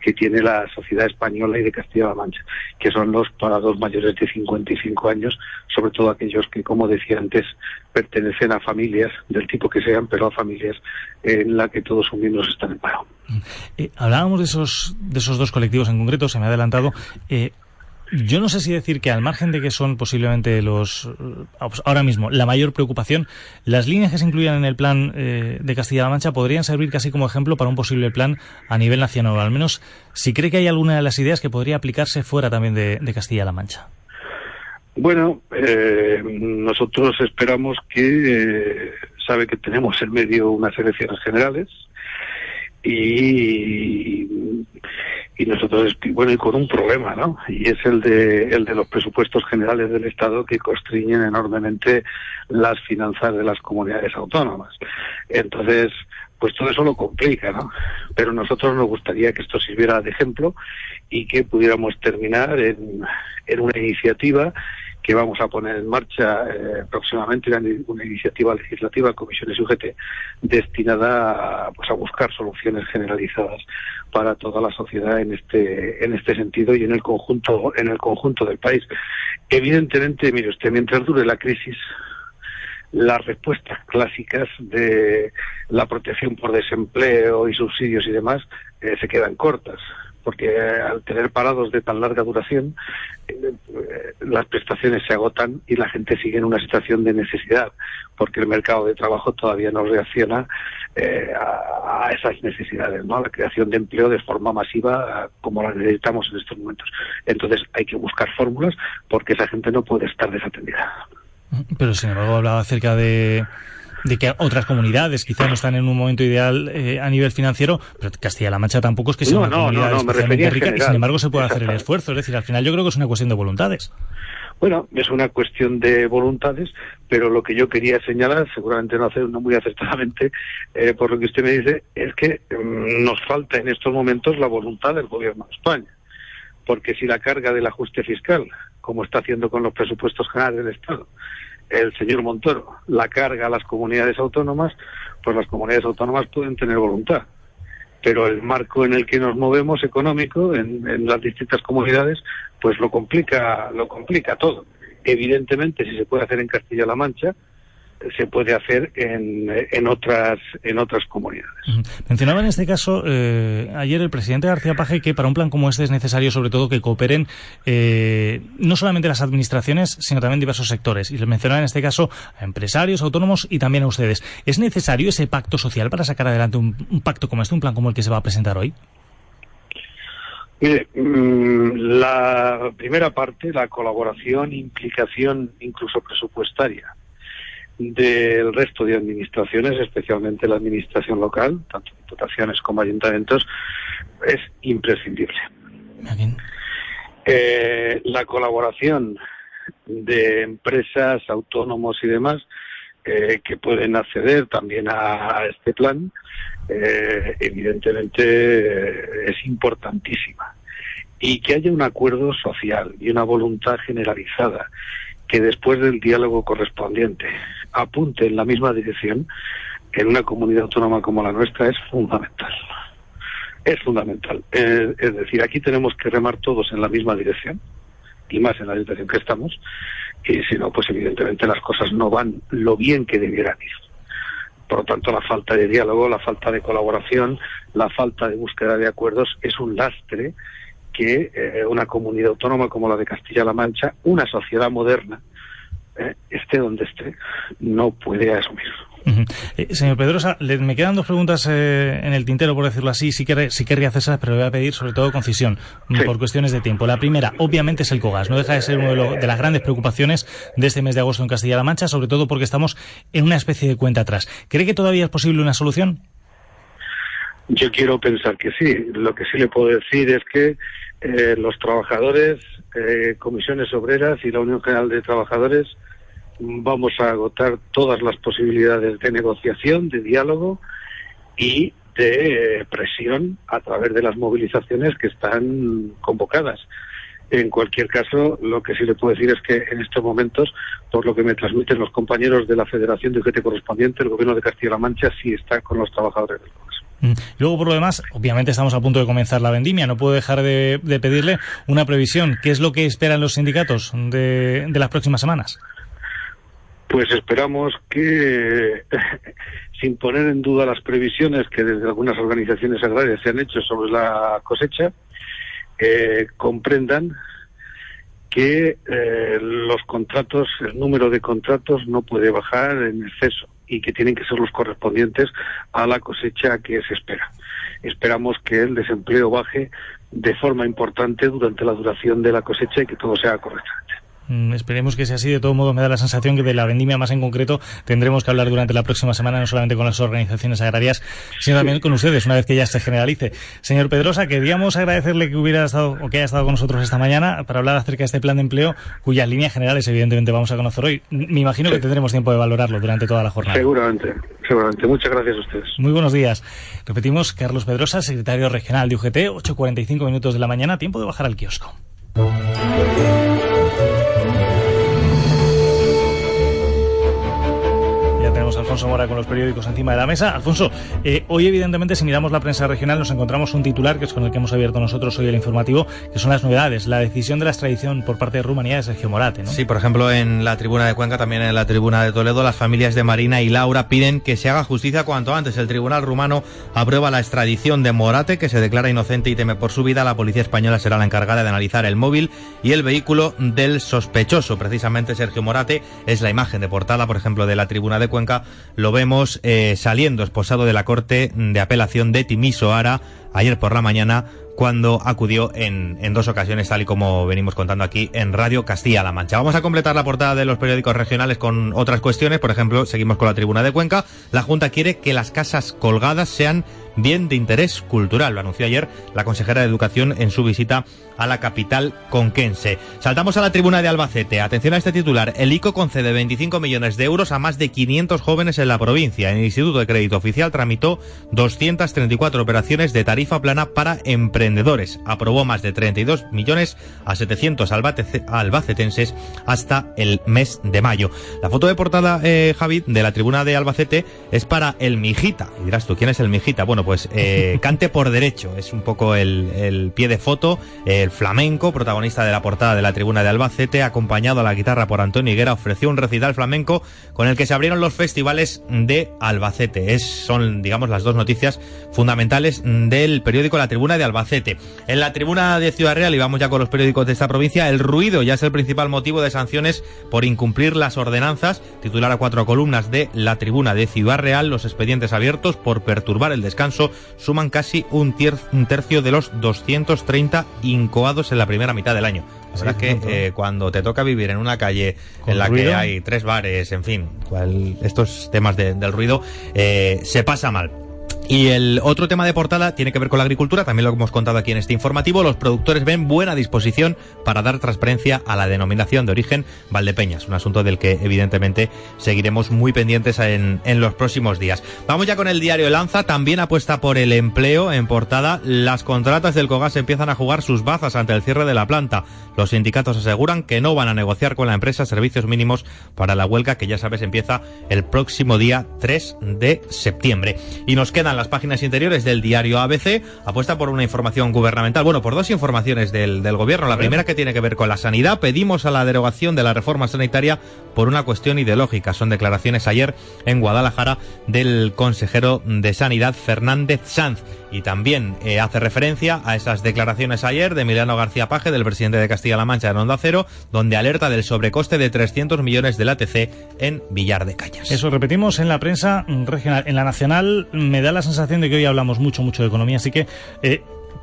que tiene la sociedad española y de Castilla-La Mancha que son los parados mayores de 55 años sobre todo aquellos que como decía antes pertenecen a familias del tipo que sean pero a familias en la que todos sus miembros están en paro. Eh, hablábamos de esos de esos dos colectivos en concreto se me ha adelantado. Eh, yo no sé si decir que al margen de que son posiblemente los eh, ahora mismo la mayor preocupación, las líneas que se incluyan en el plan eh, de Castilla-La Mancha podrían servir casi como ejemplo para un posible plan a nivel nacional, al menos si cree que hay alguna de las ideas que podría aplicarse fuera también de, Castilla-La Mancha. Bueno, eh, nosotros esperamos que sabe que tenemos en medio unas elecciones generales y y nosotros bueno y con un problema no y es el de el de los presupuestos generales del estado que constriñen enormemente las finanzas de las comunidades autónomas. Entonces pues todo eso lo complica no pero nosotros nos gustaría que esto sirviera de ejemplo y que pudiéramos terminar en, en una iniciativa que vamos a poner en marcha eh, próximamente una, iniciativa legislativa Comisiones UGT destinada a, pues, a buscar soluciones generalizadas para toda la sociedad en este en este sentido y en el conjunto en el conjunto del país. Evidentemente, mire usted, mientras dure la crisis las respuestas clásicas de la protección por desempleo y subsidios y demás eh, se quedan cortas porque al tener parados de tan larga duración, eh, las prestaciones se agotan y la gente sigue en una situación de necesidad, porque el mercado de trabajo todavía no reacciona eh, a, esas necesidades, ¿no? a la creación de empleo de forma masiva como la necesitamos en estos momentos. Entonces hay que buscar fórmulas porque esa gente no puede estar desatendida. Pero sin embargo hablaba acerca de de que otras comunidades quizá no están en un momento ideal eh, a nivel financiero, pero Castilla-La Mancha tampoco es que sea una comunidad especialmente rica y sin embargo se puede hacer el esfuerzo. Es decir, al final yo creo que es una cuestión de voluntades. Bueno, es una cuestión de voluntades, pero lo que yo quería señalar, seguramente no hacer no muy acertadamente, eh, por lo que usted me dice, es que mm, nos falta en estos momentos la voluntad del gobierno de España. Porque si la carga del ajuste fiscal, como está haciendo con los presupuestos generales del Estado, el señor Montoro la carga a las comunidades autónomas, pues las comunidades autónomas pueden tener voluntad. Pero el marco en el que nos movemos económico en, las distintas comunidades, pues lo complica, lo complica todo. Evidentemente, si se puede hacer en Castilla-La Mancha, se puede hacer en, en otras en otras comunidades. Mencionaba en este caso eh, ayer el presidente García Paje que para un plan como este es necesario sobre todo que cooperen eh, no solamente las administraciones sino también diversos sectores y les mencionaba en este caso a empresarios, autónomos y también a ustedes. ¿Es necesario ese pacto social para sacar adelante un, pacto como este, un plan como el que se va a presentar hoy? Mire, mm, la primera parte, la colaboración, implicación incluso presupuestaria del resto de administraciones, especialmente la administración local, tanto diputaciones como ayuntamientos, es imprescindible. Eh, la colaboración de empresas, autónomos y demás eh, que pueden acceder también a, este plan, eh, evidentemente es importantísima. Y que haya un acuerdo social y una voluntad generalizada que después del diálogo correspondiente apunte en la misma dirección en una comunidad autónoma como la nuestra es fundamental. Es fundamental. Eh, es decir, aquí tenemos que remar todos en la misma dirección, y más en la dirección que estamos, y si no, pues evidentemente las cosas no van lo bien que debieran ir. Por lo tanto, la falta de diálogo, la falta de colaboración, la falta de búsqueda de acuerdos es un lastre que eh, una comunidad autónoma como la de Castilla-La Mancha, una sociedad moderna, eh, esté donde esté, no puede asumir. Eh, señor Pedrosa, me quedan dos preguntas eh, en el tintero, por decirlo así. Sí, que, sí querría hacerlas, pero le voy a pedir sobre todo concisión, mm, por cuestiones de tiempo. La primera, obviamente, es el COGAS. No deja de ser una de, las grandes preocupaciones de este mes de agosto en Castilla-La Mancha, sobre todo porque estamos en una especie de cuenta atrás. ¿Cree que todavía es posible una solución? Yo quiero pensar que sí. Lo que sí le puedo decir es que eh, los trabajadores, eh, comisiones obreras y la Unión General de Trabajadores vamos a agotar todas las posibilidades de negociación, de diálogo y de eh, presión a través de las movilizaciones que están convocadas. En cualquier caso, lo que sí le puedo decir es que en estos momentos, por lo que me transmiten los compañeros de la Federación de UGT correspondiente, el Gobierno de Castilla-La Mancha sí está con los trabajadores del Congreso. Mm. Luego, por lo demás, obviamente estamos a punto de comenzar la vendimia. No puedo dejar de, pedirle una previsión. ¿Qué es lo que esperan los sindicatos de, las próximas semanas? Pues esperamos que, sin poner en duda las previsiones que desde algunas organizaciones agrarias se han hecho sobre la cosecha, eh, comprendan que eh, los contratos, el número de contratos no puede bajar en exceso y que tienen que ser los correspondientes a la cosecha que se espera. Esperamos que el desempleo baje de forma importante durante la duración de la cosecha y que todo sea correcto. Mm, esperemos que sea así. De todo modo, me da la sensación que de la vendimia más en concreto tendremos que hablar durante la próxima semana, no solamente con las organizaciones agrarias, sino también con ustedes, una vez que ya se generalice. Señor Pedrosa, queríamos agradecerle que hubiera estado o que haya estado con nosotros esta mañana para hablar acerca de este plan de empleo, cuyas líneas generales, evidentemente, vamos a conocer hoy. Me imagino que tendremos tiempo de valorarlo durante toda la jornada. Seguramente, seguramente. Muchas gracias a ustedes. Muy buenos días. Repetimos, Carlos Pedrosa, secretario regional de UGT, 8.45 minutos de la mañana, tiempo de bajar al kiosco. Alfonso Mora con los periódicos encima de la mesa. Alfonso, eh, hoy evidentemente si miramos la prensa regional nos encontramos un titular que es con el que hemos abierto nosotros hoy el informativo, que son las novedades, la decisión de la extradición por parte de Rumanía de Sergio Morate. ¿no? Sí, por ejemplo en la tribuna de Cuenca, también en la tribuna de Toledo, las familias de Marina y Laura piden que se haga justicia cuanto antes. El tribunal rumano aprueba la extradición de Morate, que se declara inocente y teme por su vida. La policía española será la encargada de analizar el móvil y el vehículo del sospechoso. Precisamente Sergio Morate es la imagen de portada, por ejemplo, de la tribuna de Cuenca lo vemos eh, saliendo esposado de la Corte de Apelación de Timisoara ayer por la mañana cuando acudió en, en, dos ocasiones, tal y como venimos contando aquí en Radio Castilla-La Mancha. Vamos a completar la portada de los periódicos regionales con otras cuestiones. Por ejemplo, seguimos con la tribuna de Cuenca. La Junta quiere que las casas colgadas sean bien de interés cultural. Lo anunció ayer la consejera de Educación en su visita a la capital conquense. Saltamos a la tribuna de Albacete. Atención a este titular. El ICO concede 25 millones de euros a más de 500 jóvenes en la provincia. El Instituto de Crédito Oficial tramitó 234 operaciones de tarifa plana para emprendedores. Aprobó más de 32 millones a 700 albacetenses hasta el mes de mayo. La foto de portada, eh, Javi, de la tribuna de Albacete es para el Mijita. Y dirás tú, ¿quién es el Mijita? Bueno, pues eh, Cante por Derecho. Es un poco el, pie de foto. el flamenco, protagonista de la portada de la tribuna de Albacete, acompañado a la guitarra por Antonio Higuera, ofreció un recital flamenco con el que se abrieron los festivales de Albacete. Es, son, digamos, las dos noticias fundamentales del periódico La Tribuna de Albacete. En la tribuna de Ciudad Real, y vamos ya con los periódicos de esta provincia, el ruido ya es el principal motivo de sanciones por incumplir las ordenanzas. Titular a cuatro columnas de La Tribuna de Ciudad Real, los expedientes abiertos por perturbar el descanso suman casi un, tercio de los 230 incoados en la primera mitad del año. La verdad es que eh, cuando te toca vivir en una calle en la que hay tres bares, en fin, estos temas del ruido, eh, se pasa mal. Y el otro tema de portada tiene que ver con la agricultura, también lo hemos contado aquí en este informativo. Los productores ven buena disposición para dar transparencia a la denominación de origen Valdepeñas, un asunto del que evidentemente seguiremos muy pendientes en, en los próximos días. Vamos ya con el diario Lanza, también apuesta por el empleo en portada. Las contratas del COGAS empiezan a jugar sus bazas ante el cierre de la planta. Los sindicatos aseguran que no van a negociar con la empresa servicios mínimos para la huelga que ya sabes empieza el próximo día 3 de septiembre. Y nos quedan las páginas interiores del diario ABC, apuesta por una información gubernamental, bueno, por dos informaciones del, del gobierno. La primera que tiene que ver con la sanidad. Pedimos a la derogación de la reforma sanitaria por una cuestión ideológica. Son declaraciones ayer en Guadalajara del consejero de Sanidad, Fernández Sanz. Y también eh, hace referencia a esas declaraciones ayer de Emiliano García Paje, del presidente de Castilla-La Mancha en Onda Cero, donde alerta del sobrecoste de 300 millones del ATC en Villar de Cañas. Eso repetimos en la prensa regional. En la nacional me da la sensación de que hoy hablamos mucho, mucho de economía, así que... Eh,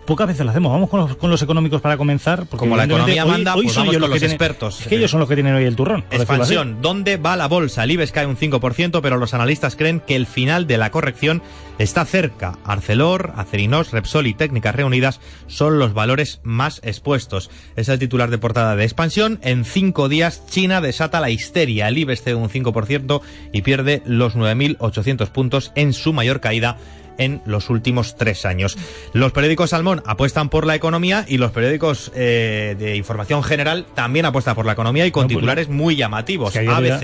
pocas veces lo hacemos. Vamos con los, con los económicos para comenzar. Porque Como la economía hoy- manda, hoy pues son ellos los los que tienen- expertos. es que ellos son los que tienen hoy el turrón. Expansión. ¿Dónde va la bolsa? El IBEX cae un 5%, pero los analistas creen que el final de la corrección está cerca. Arcelor, Acerinos, Repsol y Técnicas Reunidas son los valores más expuestos. Es el titular de portada de Expansión. En cinco días, China desata la histeria. El IBEX cede un 5% y pierde los 9.800 puntos en su mayor caída en los últimos tres años. Los periódicos Salmón apuestan por la economía y los periódicos eh, de información general también apuestan por la economía y con No, pues, titulares muy llamativos. era-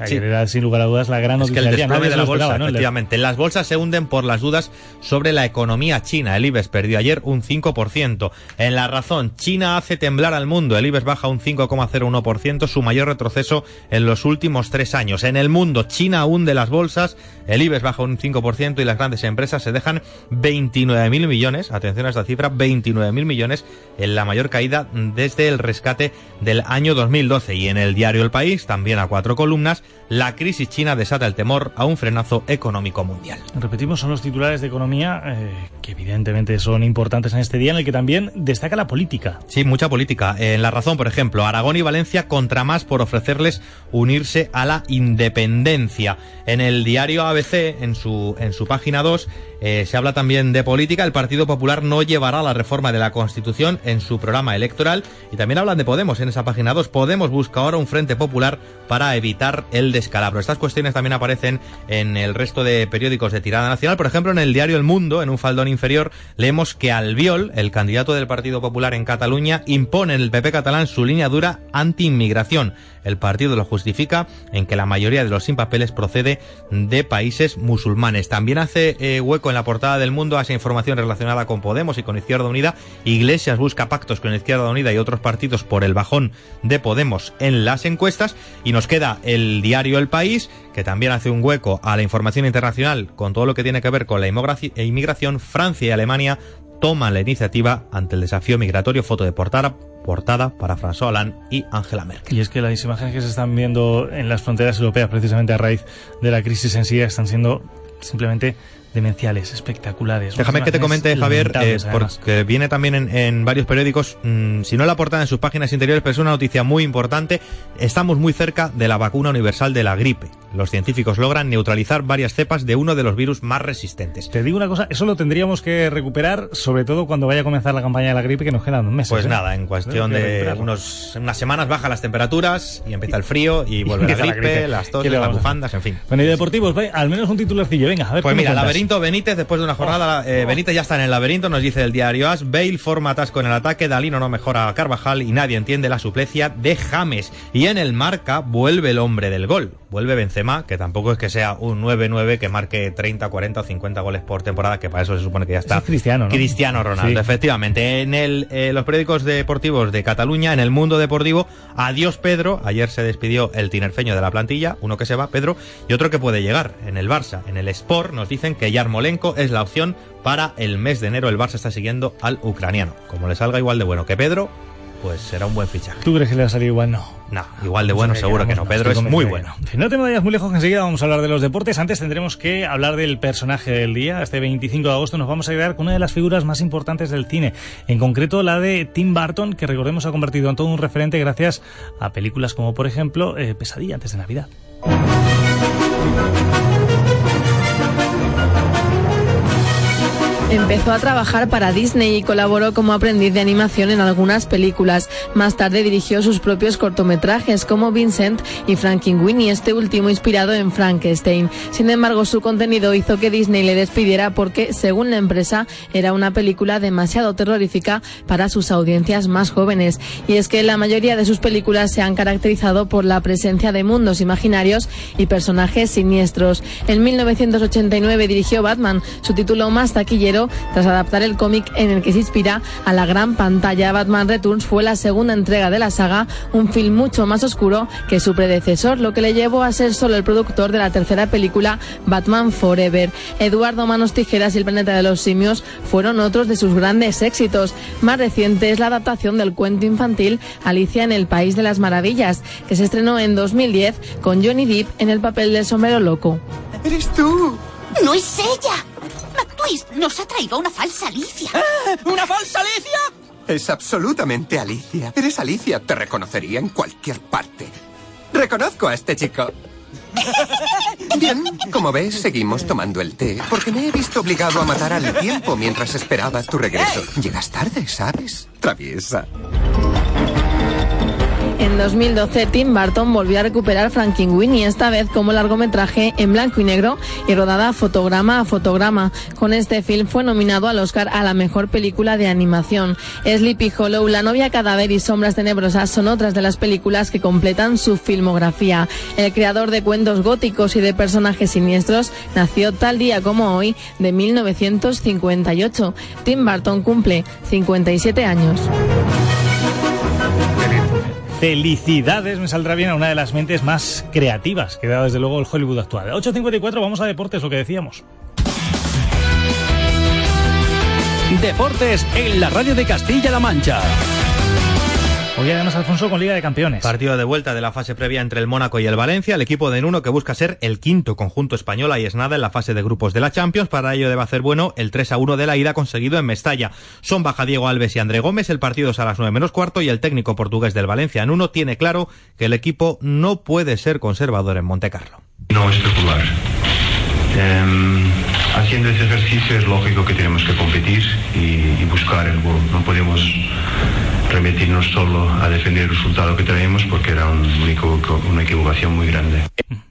Ayer era, sin lugar a dudas, la gran Es que noticia el desplome de la bolsa, esperaba, ¿no? El- efectivamente. Las bolsas se hunden por las dudas sobre la economía china. El IBEX perdió ayer un 5%. En la razón, China hace temblar al mundo. El IBEX baja un 5,01%, su mayor retroceso en los últimos tres años. En el mundo, China hunde las bolsas, el IBEX baja un 5% y las grandes empresas se dejan 29.000 millones, atención a esta cifra, 29.000 millones en la mayor caída desde el rescate del año 2012. Y en el diario El País, también a cuatro columnas, la crisis china desata el temor a un frenazo económico mundial. Repetimos, son los titulares de economía eh, que evidentemente son importantes en este día en el que también destaca la política. Sí, mucha política. En La Razón, por ejemplo, Aragón y Valencia contra más por ofrecerles unirse a la independencia. En el diario ABC, en su, en su página 2, eh, se habla también de política. El Partido Popular no llevará la reforma de la Constitución en su programa electoral. Y también hablan de Podemos en esa página 2. Podemos busca ahora un frente popular para evitar el descalabro. Estas cuestiones también aparecen en el resto de periódicos de tirada nacional. Por ejemplo, en el diario El Mundo, en un faldón inferior, leemos que Albiol, el candidato del Partido Popular en Cataluña, impone en el PP catalán su línea dura anti-inmigración. El partido lo justifica en que la mayoría de los sin papeles procede de países musulmanes. También hace eh, hueco en la portada del mundo a esa información relacionada con Podemos y con Izquierda Unida. Iglesias busca pactos con Izquierda Unida y otros partidos por el bajón de Podemos en las encuestas. Y nos queda el diario El País, que también hace un hueco a la información internacional con todo lo que tiene que ver con la e inmigración. Francia y Alemania toman la iniciativa ante el desafío migratorio. Foto de portada, portada para François Hollande y Angela Merkel. Y es que las imágenes que se están viendo en las fronteras europeas, precisamente a raíz de la crisis en sí, están siendo simplemente demenciales, espectaculares. Déjame que te comente, Javier, eh, porque viene también en, en varios periódicos, mm, si no la portada en sus páginas interiores, pero es una noticia muy importante. Estamos muy cerca de la vacuna universal de la gripe. Los científicos logran neutralizar varias cepas de uno de los virus más resistentes. Te digo una cosa, eso lo tendríamos que recuperar, sobre todo cuando vaya a comenzar la campaña de la gripe, que nos quedan meses. Pues ¿eh? nada, en cuestión de unos, unas semanas bajan las temperaturas y empieza el frío y vuelve la gripe, la gripe. las ¿Qué toses, las bufandas, en fin. Bueno, y deportivos, ve, al menos un titularcillo, venga, a ver Pues mira, cuentas. Laberinto Benítez, después de una jornada, eh, Benítez ya está en el laberinto, nos dice el diario As, Bale forma atasco en el ataque, Dalino no mejora a Carvajal y nadie entiende la suplecia de James. Y en el marca vuelve el hombre del gol, vuelve Benzema, que tampoco es que sea un 9-9 que marque 30, 40 o 50 goles por temporada, que para eso se supone que ya está. Es Cristiano, ¿no? Cristiano Ronaldo, Sí. efectivamente. En el, eh, los periódicos deportivos de Cataluña, en el mundo deportivo, adiós Pedro. Ayer se despidió el tinerfeño de la plantilla, uno que se va, Pedro, y otro que puede llegar. En el Barça, en el Sport, nos dicen que Yarmolenko es la opción para el mes de enero. El Barça está siguiendo al ucraniano. Como le salga igual de bueno que Pedro, pues será un buen fichaje. ¿Tú crees que le va a salir igual? No. No, igual de bueno seguro que no. Pedro es muy bueno. No te vayas muy lejos, que enseguida vamos a hablar de los deportes. Antes tendremos que hablar del personaje del día. Este 25 de agosto nos vamos a quedar con una de las figuras más importantes del cine. En concreto, la de Tim Burton, que recordemos ha convertido en todo un referente gracias a películas como, por ejemplo, eh, Pesadilla antes de Navidad. Empezó a trabajar para Disney y colaboró como aprendiz de animación en algunas películas. Más tarde dirigió sus propios cortometrajes como Vincent y Frankenweenie, este último inspirado en Frankenstein. Sin embargo, su contenido hizo que Disney le despidiera porque, según la empresa, era una película demasiado terrorífica para sus audiencias más jóvenes. Y es que la mayoría de sus películas se han caracterizado por la presencia de mundos imaginarios y personajes siniestros. En 1989 dirigió Batman, su título más taquillero, tras adaptar el cómic en el que se inspira a la gran pantalla. Batman Returns fue la segunda entrega de la saga, un film mucho más oscuro que su predecesor, lo que le llevó a ser solo el productor de la tercera película Batman Forever. Eduardo Manos Tijeras y el planeta de los simios fueron otros de sus grandes éxitos. Más reciente es la adaptación del cuento infantil Alicia en el País de las Maravillas, que se estrenó en 2010 con Johnny Depp en el papel del sombrero loco. ¡Eres tú! ¡No es ella! ¡Tú Pues nos ha traído una falsa Alicia. ¡Ah! ¿Una falsa Alicia? Es absolutamente Alicia. Eres Alicia. Te reconocería en cualquier parte. Reconozco a este chico. Bien, como ves, seguimos tomando el té porque me he visto obligado a matar al tiempo mientras esperaba tu regreso. Llegas tarde, ¿sabes? Traviesa. En 2012, Tim Burton volvió a recuperar Frankenweenie, esta vez como largometraje en blanco y negro y rodada fotograma a fotograma. Con este film fue nominado al Oscar a la mejor película de animación. Sleepy Hollow, La novia cadáver y Sombras tenebrosas son otras de las películas que completan su filmografía. El creador de cuentos góticos y de personajes siniestros nació tal día como hoy de 1958. Tim Burton cumple 57 años. Felicidades, me saldrá bien a una de las mentes más creativas que da desde luego el Hollywood actual. 8.54, vamos a deportes, lo que decíamos. Deportes en la radio de Castilla-La Mancha. Hoy además, Alfonso, con Liga de Campeones. Partido de vuelta de la fase previa entre el Mónaco y el Valencia, el equipo de Nuno que busca ser el quinto conjunto español, ahí es nada en la fase de grupos de la Champions, para ello debe hacer bueno el 3 a 1 de la ida conseguido en Mestalla. Son baja Diego Alves y André Gómez, el partido es a las 9 menos cuarto y el técnico portugués del Valencia, Nuno, tiene claro que el equipo no puede ser conservador en Montecarlo. No especular. Eh, haciendo ese ejercicio es lógico que tenemos que competir y, y buscar el gol. No podemos remitirnos solo a defender el resultado que traemos porque era un único, una equivocación muy grande.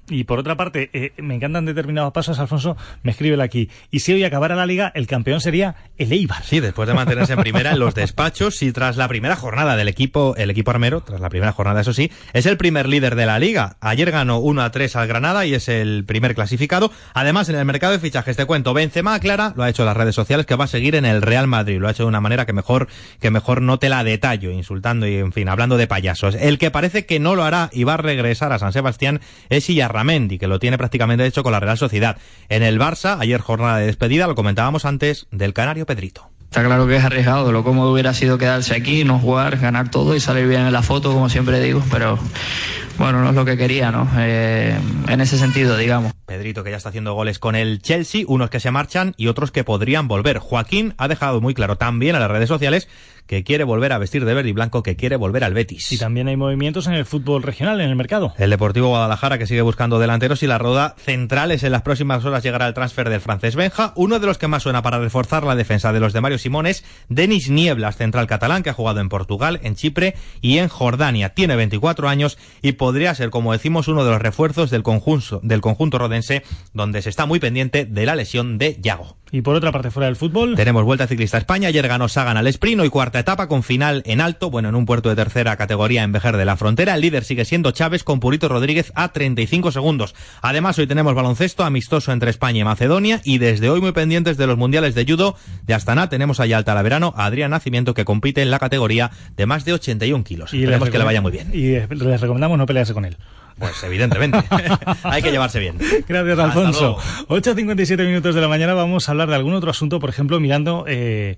Y por otra parte, eh, me encantan determinados pasos, Alfonso, me escribe aquí. Y si hoy acabara la liga, el campeón sería el Eibar. Sí, después de mantenerse en primera en los despachos y tras la primera jornada del equipo, el equipo armero, tras la primera jornada, eso sí, es el primer líder de la liga. Ayer ganó 1 a 3 al Granada y es el primer clasificado. Además, en el mercado de fichajes, te cuento, Benzema Clara lo ha hecho en las redes sociales que va a seguir en el Real Madrid. Lo ha hecho de una manera que mejor, que mejor no te la detallo, insultando y, en fin, hablando de payasos. El que parece que no lo hará y va a regresar a San Sebastián es Illarramendi, que lo tiene prácticamente hecho con la Real Sociedad. En el Barça, ayer jornada de despedida, lo comentábamos antes, del Canario Pedrito. Está claro que es arriesgado, lo cómodo hubiera sido quedarse aquí, no jugar, ganar todo y salir bien en la foto, como siempre digo, pero bueno, no es lo que quería, ¿no? Eh, en ese sentido, digamos. Pedrito que ya está haciendo goles con el Chelsea, unos que se marchan y otros que podrían volver. Joaquín ha dejado muy claro también a las redes sociales que quiere volver a vestir de verde y blanco, que quiere volver al Betis. Y también hay movimientos en el fútbol regional, en el mercado. El Deportivo Guadalajara que sigue buscando delanteros y la roda centrales en las próximas horas llegará el transfer del francés Benja. Uno de los que más suena para reforzar la defensa de los de Mario Simones, Denis Nieblas, central catalán que ha jugado en Portugal, en Chipre y en Jordania. Tiene 24 años y podría ser, como decimos, uno de los refuerzos del conjunto, del conjunto rodense, donde se está muy pendiente de la lesión de Yago. Y por otra parte, fuera del fútbol. Tenemos Vuelta Ciclista España. Ayer ganó Sagan al sprint, hoy cuarta etapa con final en alto, bueno, en un puerto de tercera categoría en Vejer de la Frontera. El líder sigue siendo Chávez con Purito Rodríguez a 35 segundos. Además, hoy tenemos baloncesto amistoso entre España y Macedonia. Y desde hoy muy pendientes de los mundiales de judo de Astana, tenemos allá al Talaverano a Adrián Nacimiento que compite en la categoría de más de 81 kilos. Y Esperemos que le vaya muy bien. Y les recomendamos no pelearse con él. Pues evidentemente. Hay que llevarse bien. Gracias, Alfonso. 8.57 minutos de la mañana vamos a hablar de algún otro asunto, por ejemplo, mirando eh,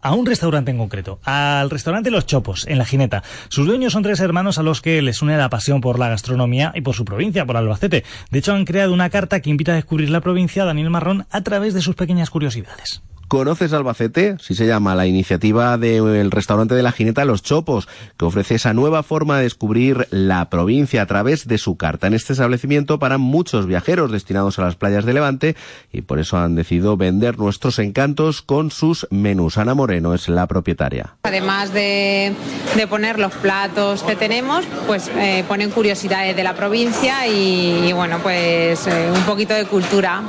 a un restaurante en concreto, al restaurante Los Chopos, en La Jineta. Sus dueños son tres hermanos a los que les une la pasión por la gastronomía y por su provincia, por Albacete. De hecho, han creado una carta que invita a descubrir la provincia a Daniel Marrón a través de sus pequeñas curiosidades. ¿Conoces Albacete? Sí se llama la iniciativa del restaurante de la Jineta Los Chopos, que ofrece esa nueva forma de descubrir la provincia a través de su carta. En este establecimiento para muchos viajeros destinados a las playas de Levante y por eso han decidido vender nuestros encantos con sus menús. Ana Moreno es la propietaria. Además de, poner los platos que tenemos, pues eh, ponen curiosidades de la provincia y, y bueno, pues eh, un poquito de cultura.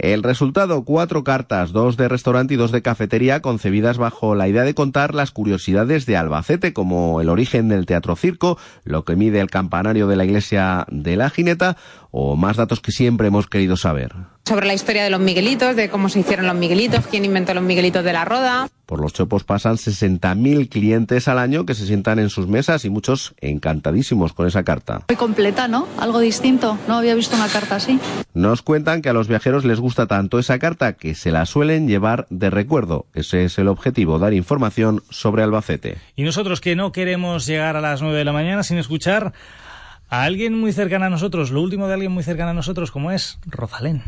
El resultado, cuatro cartas, dos de restaurante y dos de cafetería, concebidas bajo la idea de contar las curiosidades de Albacete, como el origen del teatro circo, lo que mide el campanario de la iglesia de la Jineta, o más datos que siempre hemos querido saber. Sobre la historia de los Miguelitos, de cómo se hicieron los Miguelitos, quién inventó los Miguelitos de la Roda. Por los chopos pasan 60.000 clientes al año que se sientan en sus mesas y muchos encantadísimos con esa carta. Muy completa, ¿no? Algo distinto. No había visto una carta así. Nos cuentan que a los viajeros les gusta tanto esa carta que se la suelen llevar de recuerdo. Ese es el objetivo, dar información sobre Albacete. Y nosotros que no queremos llegar a las 9 de la mañana sin escuchar a alguien muy cercano a nosotros, lo último de alguien muy cercano a nosotros, como es Rosalén.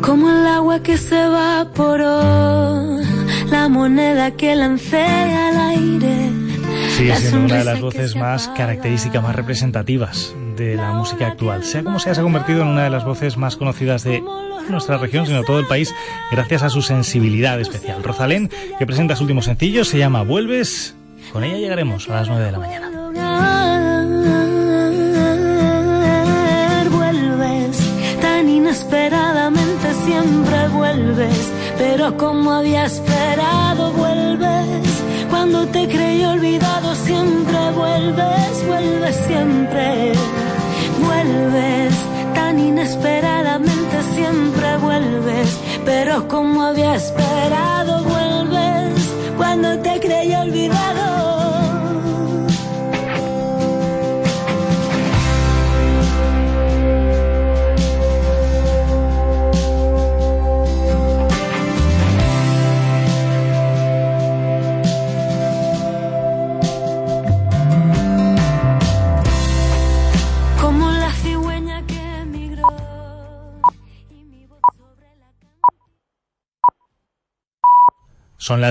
Como el agua que se evaporó, la moneda que lancé Sigue la siendo una de las voces más características, más representativas de la música actual. Sea como sea, se ha convertido en una de las voces más conocidas de nuestra región, sino todo el país, gracias a su sensibilidad especial. Rosalén, que presenta su último sencillo, se llama Vuelves. Con ella llegaremos a las 9 de la mañana. Vuelves tan inesperadamente, siempre vuelves, pero como había esperado, vuelves. Cuando te creí olvidado, siempre vuelves, vuelves siempre. Vuelves tan inesperadamente, siempre vuelves, pero como había esperado, vuelves. Cuando te creí olvidado. Son las